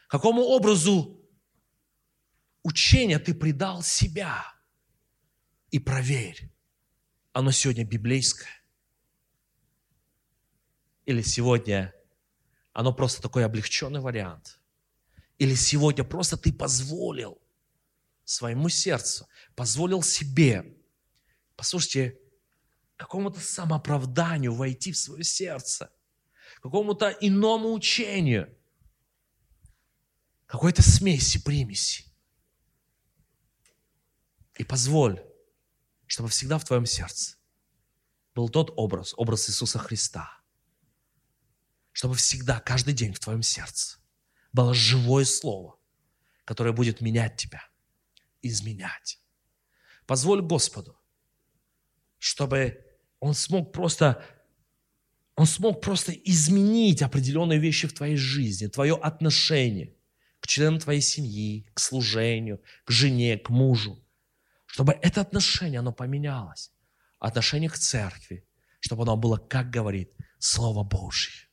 A: Какому образу учения ты предал себя. И проверь, оно сегодня библейское. Или сегодня оно просто такой облегченный вариант. Или сегодня просто ты позволил своему сердцу, позволил себе, послушайте, какому-то самооправданию войти в свое сердце, какому-то иному учению, какой-то смеси, примеси. И позволь, чтобы всегда в твоем сердце был тот образ, образ Иисуса Христа – чтобы всегда, каждый день в твоем сердце было живое слово, которое будет менять тебя, изменять. Позволь Господу, чтобы Он смог просто, Он смог просто изменить определенные вещи в твоей жизни, твое отношение к членам твоей семьи, к служению, к жене, к мужу. Чтобы это отношение, оно поменялось. Отношение к церкви, чтобы оно было, как говорит Слово Божье.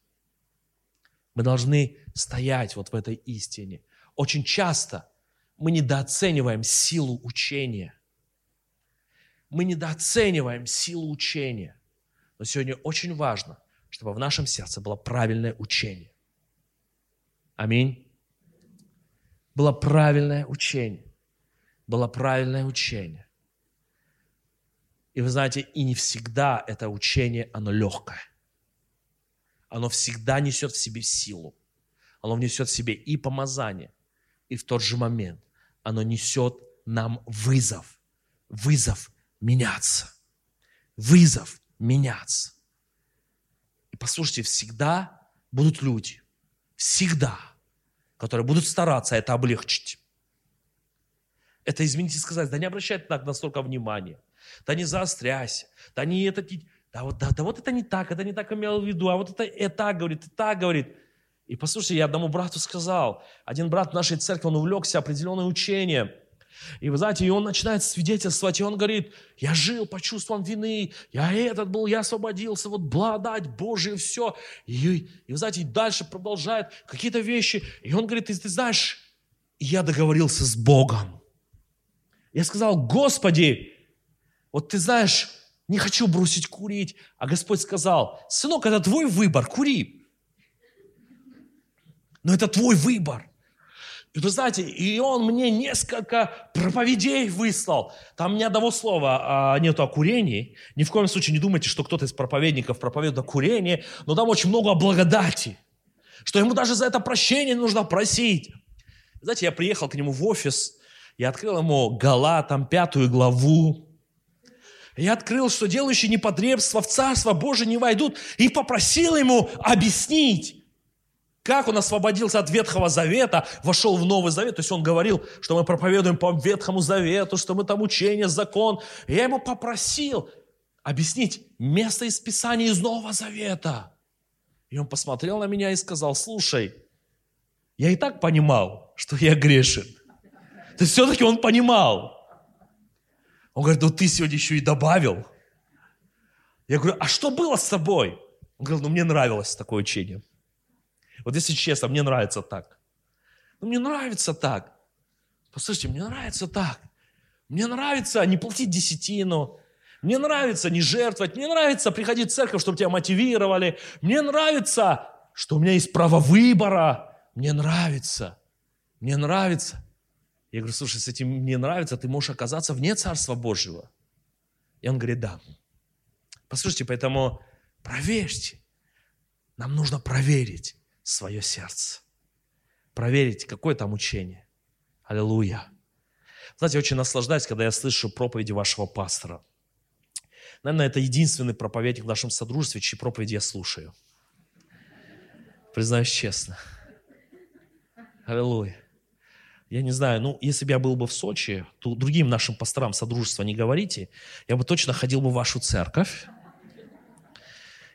A: Мы должны стоять вот в этой истине. Очень часто мы недооцениваем силу учения. Мы недооцениваем силу учения. Но сегодня очень важно, чтобы в нашем сердце было правильное учение. Аминь. Было правильное учение. Было правильное учение. И вы знаете, и не всегда это учение, оно легкое оно всегда несет в себе силу. Оно несет в себе и помазание, и в тот же момент оно несет нам вызов. Вызов меняться. Вызов меняться. И послушайте, всегда будут люди, всегда, которые будут стараться это облегчить. Это, извините сказать, да не обращай так настолько внимания, да не заостряйся, да не это, да вот, да, да вот это не так, это не так имел в виду, а вот это и так говорит, и так говорит. И послушайте, я одному брату сказал, один брат в нашей церкви, он увлекся определенным учением, и вы знаете, и он начинает свидетельствовать, и он говорит, я жил по чувствам вины, я этот был, я освободился, вот благодать Божия, все. И, и вы знаете, и дальше продолжает какие-то вещи. И он говорит, ты, ты знаешь, я договорился с Богом. Я сказал, Господи, вот ты знаешь, не хочу бросить курить. А Господь сказал, сынок, это твой выбор, кури. Но это твой выбор. И вы знаете, и он мне несколько проповедей выслал. Там ни одного слова а, нету о курении. Ни в коем случае не думайте, что кто-то из проповедников проповедует о курении. Но там очень много о благодати. Что ему даже за это прощение нужно просить. Знаете, я приехал к нему в офис, я открыл ему Галатам пятую главу, я открыл, что делающие непотребство в Царство Божие не войдут, и попросил ему объяснить, как он освободился от Ветхого Завета, вошел в Новый Завет. То есть он говорил, что мы проповедуем по Ветхому Завету, что мы там учение, закон. И я ему попросил объяснить место из Писания из Нового Завета. И он посмотрел на меня и сказал, слушай, я и так понимал, что я грешен. То есть все-таки он понимал. Он говорит, ну ты сегодня еще и добавил. Я говорю, а что было с собой? Он говорит, ну мне нравилось такое учение. Вот если честно, мне нравится так. Ну мне нравится так. Послушайте, мне нравится так. Мне нравится не платить десятину. Мне нравится не жертвовать. Мне нравится приходить в церковь, чтобы тебя мотивировали. Мне нравится, что у меня есть право выбора. Мне нравится. Мне нравится. Я говорю, слушай, с этим мне нравится, ты можешь оказаться вне Царства Божьего. И он говорит, да. Послушайте, поэтому проверьте. Нам нужно проверить свое сердце. Проверить, какое там учение. Аллилуйя. Знаете, я очень наслаждаюсь, когда я слышу проповеди вашего пастора. Наверное, это единственный проповедник в нашем содружестве, чьи проповеди я слушаю. Признаюсь честно. Аллилуйя я не знаю, ну, если бы я был бы в Сочи, то другим нашим пасторам Содружества не говорите, я бы точно ходил бы в вашу церковь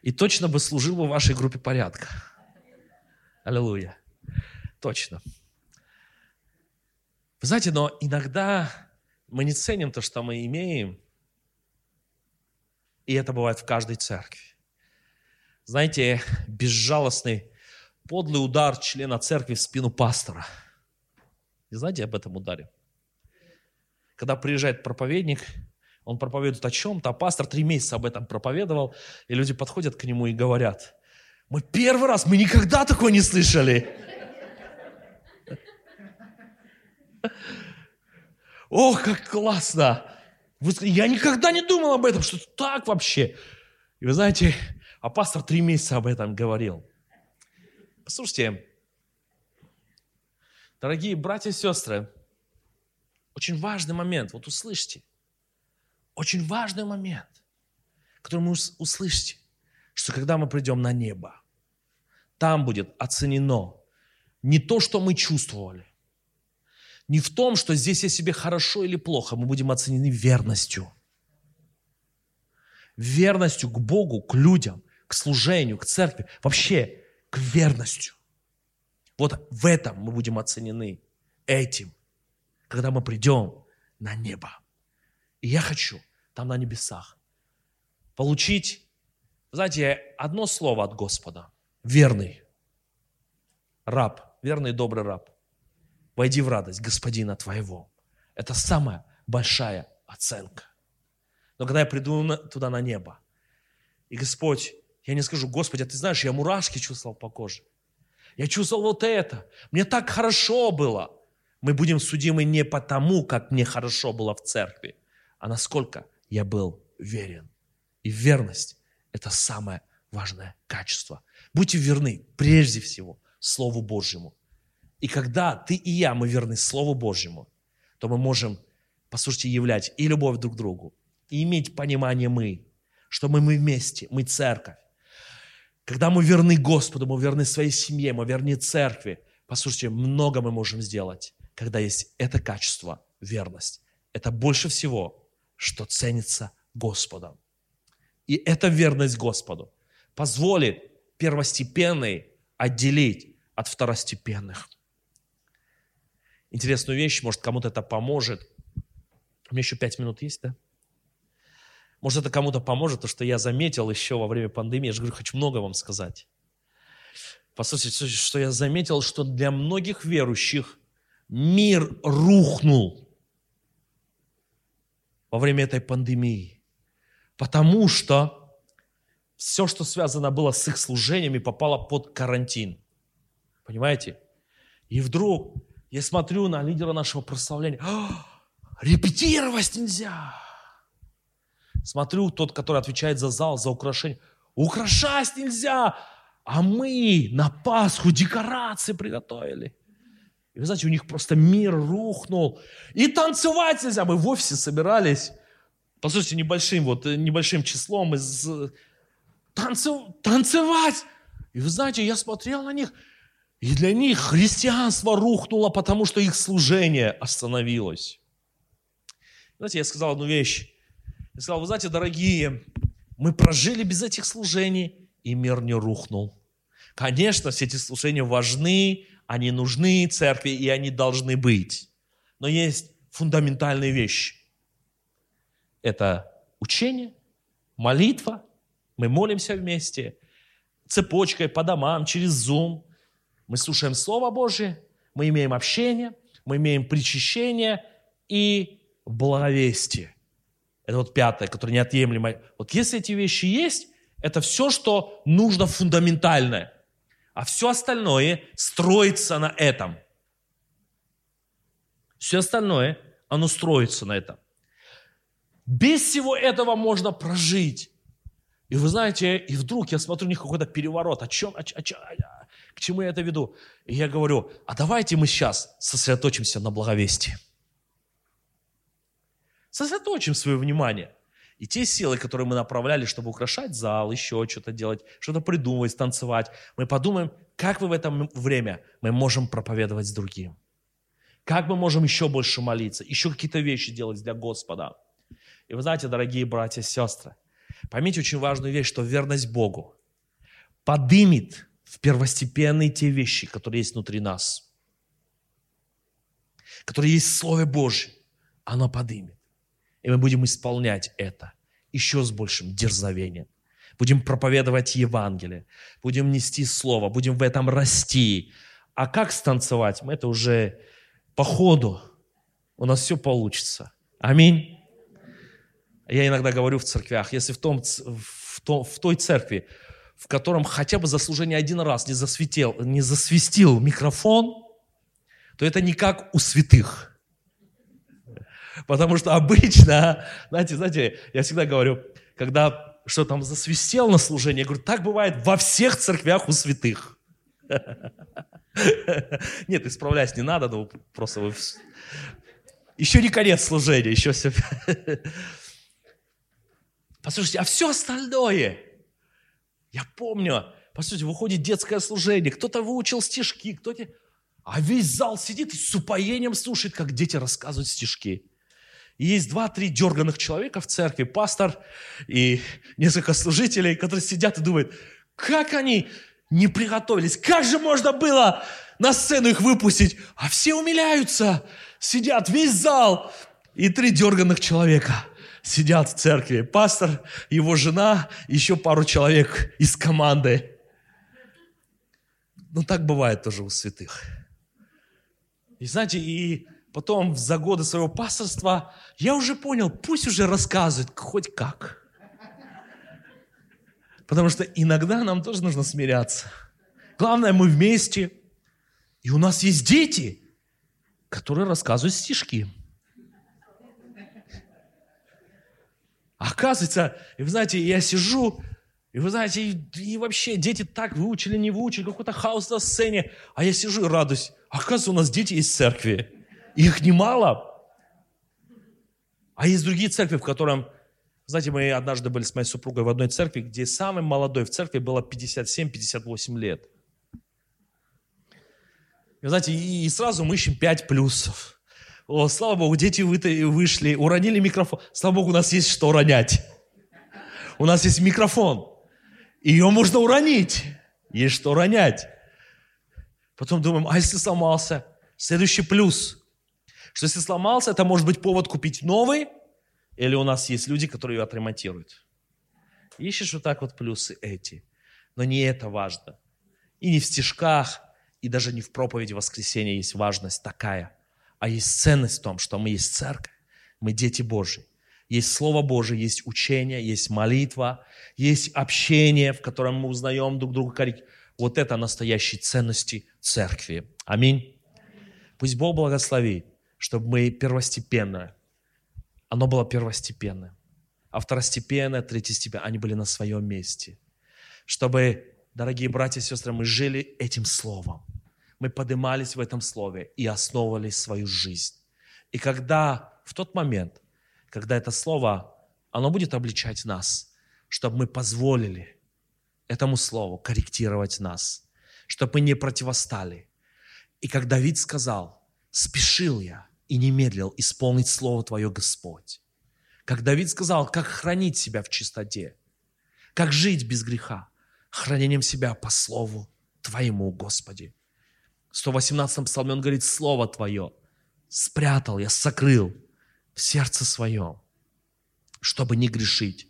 A: и точно бы служил бы в вашей группе порядка. Аллилуйя. Точно. Вы знаете, но иногда мы не ценим то, что мы имеем, И это бывает в каждой церкви. Знаете, безжалостный, подлый удар члена церкви в спину пастора. И знаете об этом ударе? Когда приезжает проповедник, он проповедует о чем-то, а пастор три месяца об этом проповедовал, и люди подходят к нему и говорят, мы первый раз, мы никогда такого не слышали. Ох, как классно! Я никогда не думал об этом, что так вообще. И вы знаете, а пастор три месяца об этом говорил. Послушайте, дорогие братья и сестры, очень важный момент, вот услышьте, очень важный момент, который мы услышите, что когда мы придем на небо, там будет оценено не то, что мы чувствовали, не в том, что здесь я себе хорошо или плохо, мы будем оценены верностью. Верностью к Богу, к людям, к служению, к церкви, вообще к верностью. Вот в этом мы будем оценены этим, когда мы придем на небо. И я хочу там на небесах получить, знаете, одно слово от Господа. Верный. Раб. Верный добрый раб войди в радость Господина твоего. Это самая большая оценка. Но когда я приду туда на небо, и Господь, я не скажу, Господи, а ты знаешь, я мурашки чувствовал по коже. Я чувствовал вот это. Мне так хорошо было. Мы будем судимы не потому, как мне хорошо было в церкви, а насколько я был верен. И верность – это самое важное качество. Будьте верны прежде всего Слову Божьему. И когда ты и я, мы верны Слову Божьему, то мы можем, послушайте, являть и любовь друг к другу, и иметь понимание мы, что мы, мы вместе, мы церковь. Когда мы верны Господу, мы верны своей семье, мы верны церкви, послушайте, много мы можем сделать, когда есть это качество, верность. Это больше всего, что ценится Господом. И эта верность Господу позволит первостепенный отделить от второстепенных интересную вещь, может, кому-то это поможет. У меня еще пять минут есть, да? Может, это кому-то поможет, то, что я заметил еще во время пандемии. Я же говорю, хочу много вам сказать. Послушайте, что я заметил, что для многих верующих мир рухнул во время этой пандемии. Потому что все, что связано было с их служениями, попало под карантин. Понимаете? И вдруг я смотрю на лидера нашего прославления. «А, репетировать нельзя. Смотрю, тот, который отвечает за зал, за украшение. Украшать нельзя. А мы на Пасху декорации приготовили. И вы знаете, у них просто мир рухнул. И танцевать нельзя. Мы в офисе собирались, по сути, небольшим, вот, небольшим числом из... Танцев... Танцевать! И вы знаете, я смотрел на них – и для них христианство рухнуло, потому что их служение остановилось. Знаете, я сказал одну вещь. Я сказал, вы знаете, дорогие, мы прожили без этих служений, и мир не рухнул. Конечно, все эти служения важны, они нужны церкви, и они должны быть. Но есть фундаментальные вещи. Это учение, молитва, мы молимся вместе, цепочкой по домам, через Zoom – мы слушаем Слово Божие, мы имеем общение, мы имеем причащение и благовестие. Это вот пятое, которое неотъемлемое. Вот если эти вещи есть, это все, что нужно фундаментальное. А все остальное строится на этом. Все остальное, оно строится на этом. Без всего этого можно прожить. И вы знаете, и вдруг я смотрю, у них какой-то переворот. О чем, о, о, о, к чему я это веду? И я говорю, а давайте мы сейчас сосредоточимся на благовестии. Сосредоточим свое внимание. И те силы, которые мы направляли, чтобы украшать зал, еще что-то делать, что-то придумывать, танцевать, мы подумаем, как мы в это время мы можем проповедовать с другим. Как мы можем еще больше молиться, еще какие-то вещи делать для Господа. И вы знаете, дорогие братья и сестры, поймите очень важную вещь, что верность Богу подымет в первостепенные те вещи, которые есть внутри нас, которые есть в Слове Божьем, оно подымет. И мы будем исполнять это. еще с большим дерзновением. Будем проповедовать Евангелие, будем нести Слово, будем в этом расти. А как станцевать? Мы это уже по ходу. У нас все получится. Аминь. Я иногда говорю в церквях, если в, том, в, том, в той церкви, в котором хотя бы за служение один раз не, засветил, не засвистил микрофон, то это не как у святых. Потому что обычно, знаете, знаете, я всегда говорю, когда что там засвистел на служение, я говорю, так бывает во всех церквях у святых. [laughs] Нет, исправлять не надо, но просто вы... Еще не конец служения, еще все. [laughs] Послушайте, а все остальное, я помню, послушайте, выходит детское служение, кто-то выучил стишки, кто-то... А весь зал сидит и с упоением слушает, как дети рассказывают стишки. И есть два-три дерганых человека в церкви, пастор и несколько служителей, которые сидят и думают, как они не приготовились, как же можно было на сцену их выпустить, а все умиляются, сидят весь зал и три дерганых человека сидят в церкви. Пастор, его жена, еще пару человек из команды. Ну, так бывает тоже у святых. И знаете, и потом за годы своего пасторства я уже понял, пусть уже рассказывает хоть как. Потому что иногда нам тоже нужно смиряться. Главное, мы вместе. И у нас есть дети, которые рассказывают стишки. Оказывается, и вы знаете, я сижу, и вы знаете, и, и вообще дети так выучили, не выучили, какой-то хаос на сцене, а я сижу и радуюсь. Оказывается, у нас дети в церкви. Их немало. А есть другие церкви, в котором, знаете, мы однажды были с моей супругой в одной церкви, где самый молодой в церкви было 57-58 лет. И, знаете, и, и сразу мы ищем 5 плюсов. О, слава Богу, дети вышли, уронили микрофон. Слава Богу, у нас есть что ронять. У нас есть микрофон. Ее можно уронить. Есть что ронять. Потом думаем, а если сломался? Следующий плюс что если сломался, это может быть повод купить новый, или у нас есть люди, которые ее отремонтируют. Ищешь вот так вот плюсы эти. Но не это важно. И не в стишках, и даже не в проповеди воскресенья есть важность такая. А есть ценность в том, что мы есть церковь, мы дети Божьи. Есть Слово Божие, есть учение, есть молитва, есть общение, в котором мы узнаем друг друга. Вот это настоящие ценности церкви. Аминь. Пусть Бог благословит чтобы мы первостепенное, оно было первостепенное, а второстепенное, третьестепенное, они были на своем месте. Чтобы, дорогие братья и сестры, мы жили этим словом. Мы поднимались в этом слове и основывали свою жизнь. И когда, в тот момент, когда это слово, оно будет обличать нас, чтобы мы позволили этому слову корректировать нас, чтобы мы не противостали. И как Давид сказал, спешил я и не медлил исполнить Слово Твое, Господь. Как Давид сказал, как хранить себя в чистоте, как жить без греха, хранением себя по Слову Твоему, Господи. В 118-м псалме он говорит, Слово Твое спрятал я, сокрыл в сердце своем, чтобы не грешить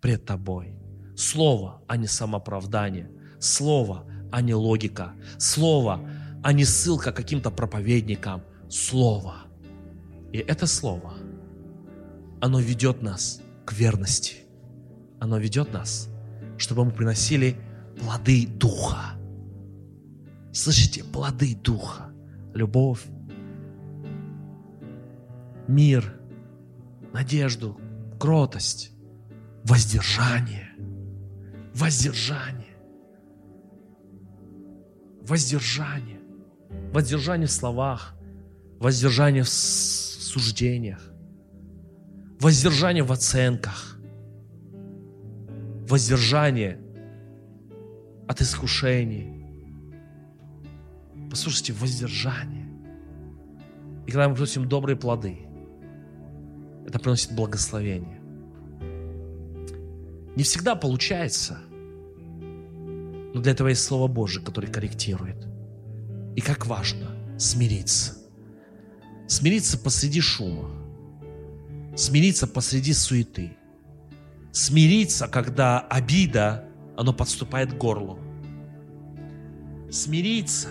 A: пред Тобой. Слово, а не самоправдание. Слово, а не логика. Слово, а не ссылка каким-то проповедникам. Слово. И это слово, оно ведет нас к верности. Оно ведет нас, чтобы мы приносили плоды Духа. Слышите, плоды Духа. Любовь, мир, надежду, кротость, воздержание. Воздержание. Воздержание. Воздержание в словах, воздержание в суждениях, воздержание в оценках, воздержание от искушений. Послушайте, воздержание. И когда мы приносим добрые плоды, это приносит благословение. Не всегда получается, но для этого есть Слово Божие, которое корректирует. И как важно смириться. Смириться посреди шума. Смириться посреди суеты. Смириться, когда обида, оно подступает к горлу. Смириться,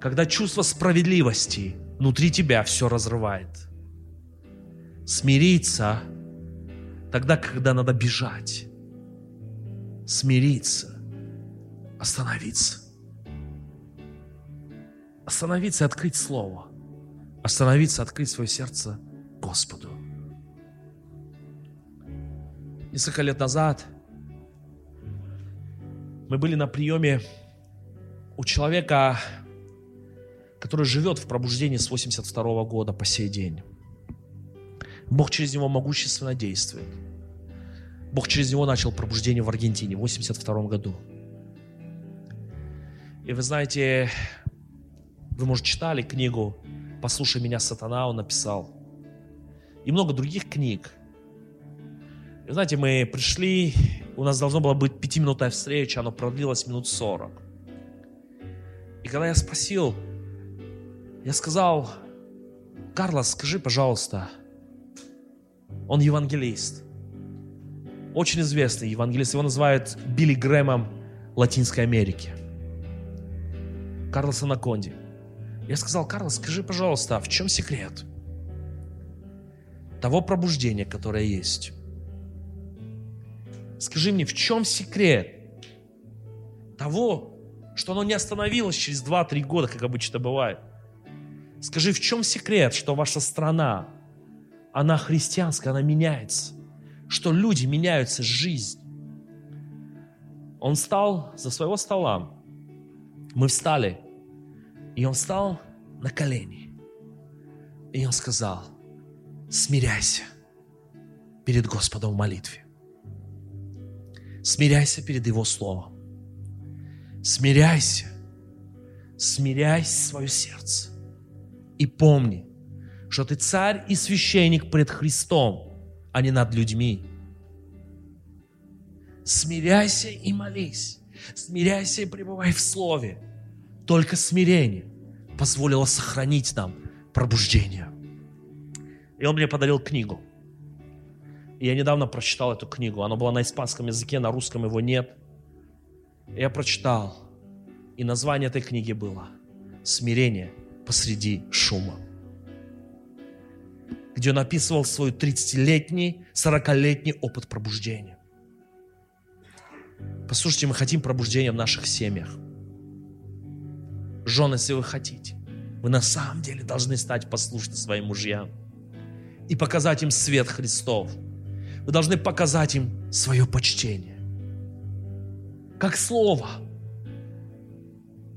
A: когда чувство справедливости внутри тебя все разрывает. Смириться, тогда, когда надо бежать. Смириться, остановиться. Остановиться и открыть Слово. Остановиться, открыть свое сердце Господу. Несколько лет назад мы были на приеме у человека, который живет в пробуждении с 82 года по сей день. Бог через него могущественно действует. Бог через него начал пробуждение в Аргентине в 82 году. И вы знаете, вы, может, читали книгу «Послушай меня, сатана», он написал. И много других книг. И знаете, мы пришли, у нас должно было быть пятиминутная встреча, она продлилась минут сорок. И когда я спросил, я сказал, Карлос, скажи, пожалуйста, он евангелист, очень известный евангелист, его называют Билли Грэмом Латинской Америки. Карлос Анаконди. Я сказал, Карлос, скажи, пожалуйста, а в чем секрет того пробуждения, которое есть? Скажи мне, в чем секрет того, что оно не остановилось через 2-3 года, как обычно бывает? Скажи, в чем секрет, что ваша страна, она христианская, она меняется? Что люди меняются, жизнь? Он встал за своего стола. Мы встали. И он встал на колени. И он сказал, смиряйся перед Господом в молитве. Смиряйся перед Его Словом. Смиряйся. Смиряй свое сердце. И помни, что ты царь и священник пред Христом, а не над людьми. Смиряйся и молись. Смиряйся и пребывай в Слове. Только смирение позволило сохранить нам пробуждение. И он мне подарил книгу. И я недавно прочитал эту книгу. Она была на испанском языке, на русском его нет. И я прочитал. И название этой книги было «Смирение посреди шума». Где он описывал свой 30-летний, 40-летний опыт пробуждения. Послушайте, мы хотим пробуждения в наших семьях. Жены, если вы хотите, вы на самом деле должны стать послушны своим мужьям и показать им свет Христов. Вы должны показать им свое почтение. Как слово.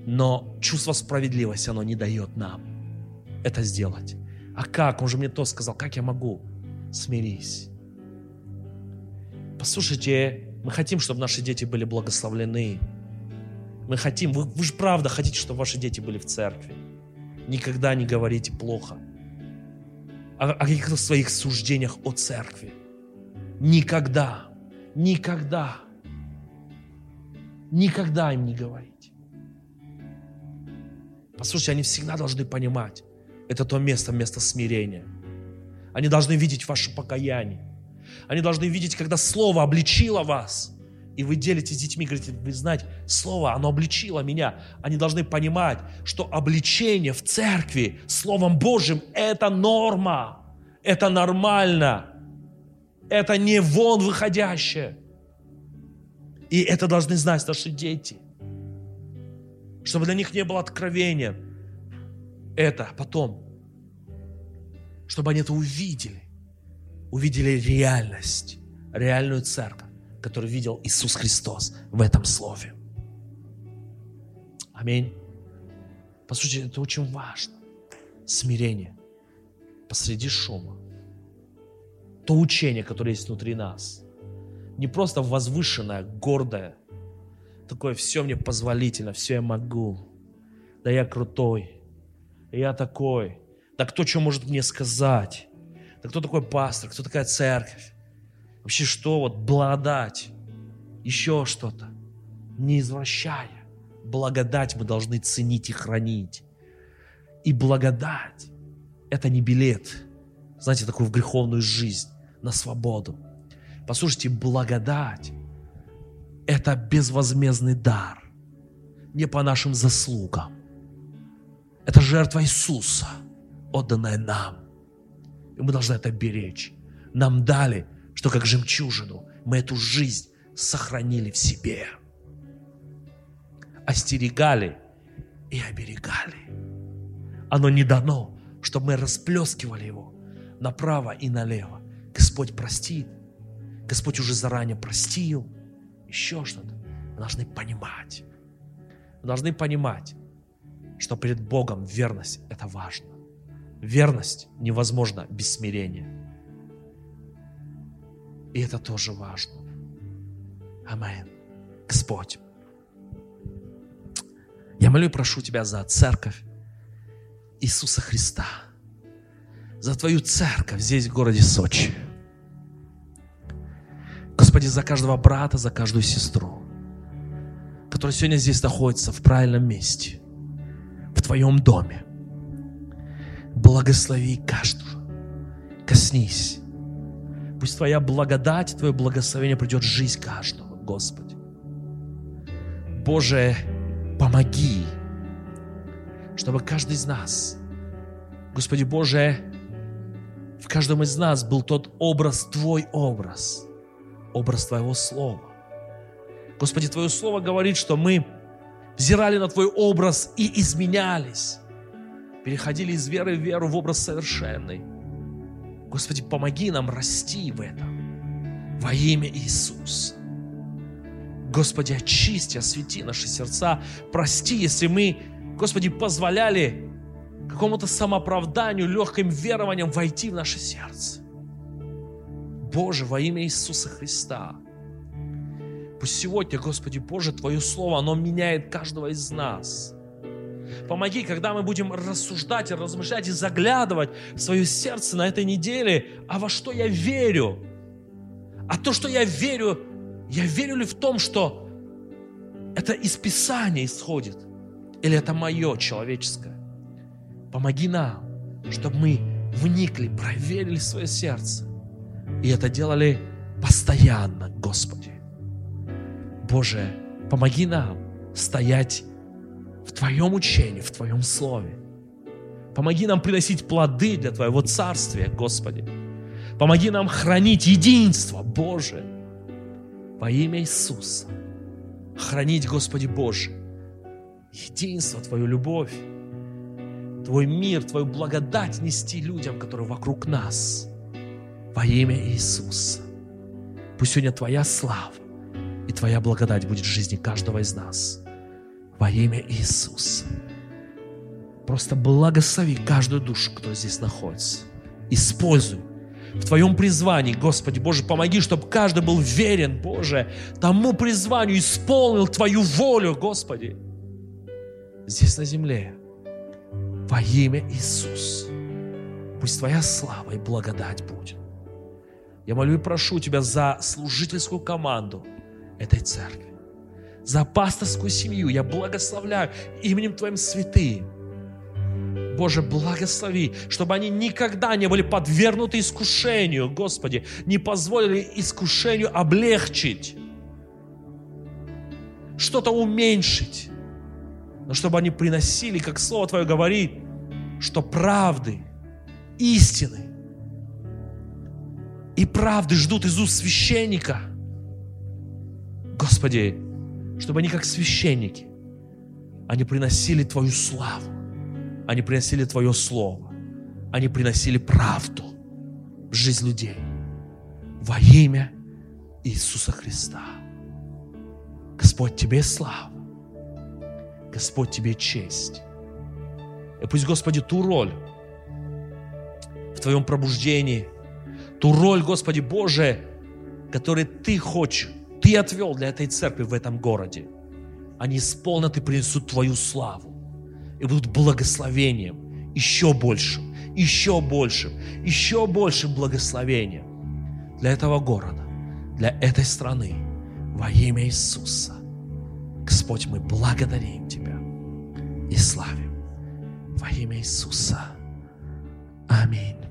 A: Но чувство справедливости, оно не дает нам это сделать. А как? Он же мне то сказал. Как я могу? Смирись. Послушайте, мы хотим, чтобы наши дети были благословлены. Мы хотим, вы, вы же правда хотите, чтобы ваши дети были в церкви. Никогда не говорите плохо о, о каких-то своих суждениях о церкви. Никогда, никогда, никогда им не говорите. Послушайте, они всегда должны понимать, это то место, место смирения. Они должны видеть ваше покаяние. Они должны видеть, когда Слово обличило вас, и вы делитесь с детьми, говорите, вы знаете, Слово, оно обличило меня. Они должны понимать, что обличение в церкви Словом Божьим – это норма, это нормально, это не вон выходящее. И это должны знать наши дети. Чтобы для них не было откровения. Это потом. Чтобы они это увидели увидели реальность, реальную церковь, которую видел Иисус Христос в этом слове. Аминь. Послушайте, это очень важно. Смирение посреди шума. То учение, которое есть внутри нас. Не просто возвышенное, гордое. Такое, все мне позволительно, все я могу. Да я крутой. Я такой. Да кто что может мне сказать? Да кто такой пастор? Кто такая церковь? Вообще что? Вот благодать. Еще что-то. Не извращая. Благодать мы должны ценить и хранить. И благодать – это не билет, знаете, такую в греховную жизнь, на свободу. Послушайте, благодать – это безвозмездный дар, не по нашим заслугам. Это жертва Иисуса, отданная нам. И мы должны это беречь. Нам дали, что как жемчужину мы эту жизнь сохранили в себе. Остерегали и оберегали. Оно не дано, чтобы мы расплескивали его направо и налево. Господь простит. Господь уже заранее простил. Еще что-то. Мы должны понимать. Мы должны понимать, что перед Богом верность – это важно. Верность невозможна без смирения. И это тоже важно. Амин. Господь, я молю и прошу Тебя за церковь Иисуса Христа, за Твою церковь здесь, в городе Сочи. Господи, за каждого брата, за каждую сестру, которая сегодня здесь находится в правильном месте, в Твоем доме. Благослови каждого. Коснись. Пусть Твоя благодать, Твое благословение придет в жизнь каждого, Господи. Боже, помоги, чтобы каждый из нас, Господи Боже, в каждом из нас был тот образ, Твой образ, образ Твоего Слова. Господи, Твое Слово говорит, что мы взирали на Твой образ и изменялись, переходили из веры в веру в образ совершенный. Господи, помоги нам расти в этом во имя Иисуса. Господи, очисти, освети наши сердца. Прости, если мы, Господи, позволяли какому-то самооправданию, легким верованием войти в наше сердце. Боже, во имя Иисуса Христа. Пусть сегодня, Господи Боже, Твое Слово, оно меняет каждого из нас. Помоги, когда мы будем рассуждать и размышлять и заглядывать в свое сердце на этой неделе, а во что я верю. А то, что я верю, я верю ли в том, что это из Писания исходит? Или это мое человеческое? Помоги нам, чтобы мы вникли, проверили свое сердце. И это делали постоянно, Господи. Боже, помоги нам стоять в Твоем учении, в Твоем Слове. Помоги нам приносить плоды для Твоего Царствия, Господи. Помоги нам хранить единство, Боже, во имя Иисуса. Хранить, Господи Боже, единство, Твою любовь, Твой мир, Твою благодать нести людям, которые вокруг нас. Во имя Иисуса. Пусть сегодня Твоя слава и Твоя благодать будет в жизни каждого из нас. Во имя Иисуса. Просто благослови каждую душу, кто здесь находится. Используй в Твоем призвании, Господи, Боже, помоги, чтобы каждый был верен, Боже, тому призванию, исполнил Твою волю, Господи, здесь на земле, во имя Иисуса. Пусть Твоя слава и благодать будет. Я молю и прошу Тебя за служительскую команду этой церкви, за пасторскую семью. Я благословляю именем Твоим святым Боже, благослови, чтобы они никогда не были подвергнуты искушению, Господи, не позволили искушению облегчить, что-то уменьшить, но чтобы они приносили, как Слово Твое говорит, что правды, истины и правды ждут из уст священника. Господи, чтобы они как священники, они приносили Твою славу, они приносили Твое Слово. Они приносили правду в жизнь людей. Во имя Иисуса Христа. Господь, Тебе слава. Господь, Тебе честь. И пусть, Господи, ту роль в Твоем пробуждении, ту роль, Господи Боже, которую Ты хочешь, Ты отвел для этой церкви в этом городе, они исполнят и принесут Твою славу и будут благословением еще большим, еще большим, еще большим благословением для этого города, для этой страны во имя Иисуса. Господь, мы благодарим Тебя и славим во имя Иисуса. Аминь.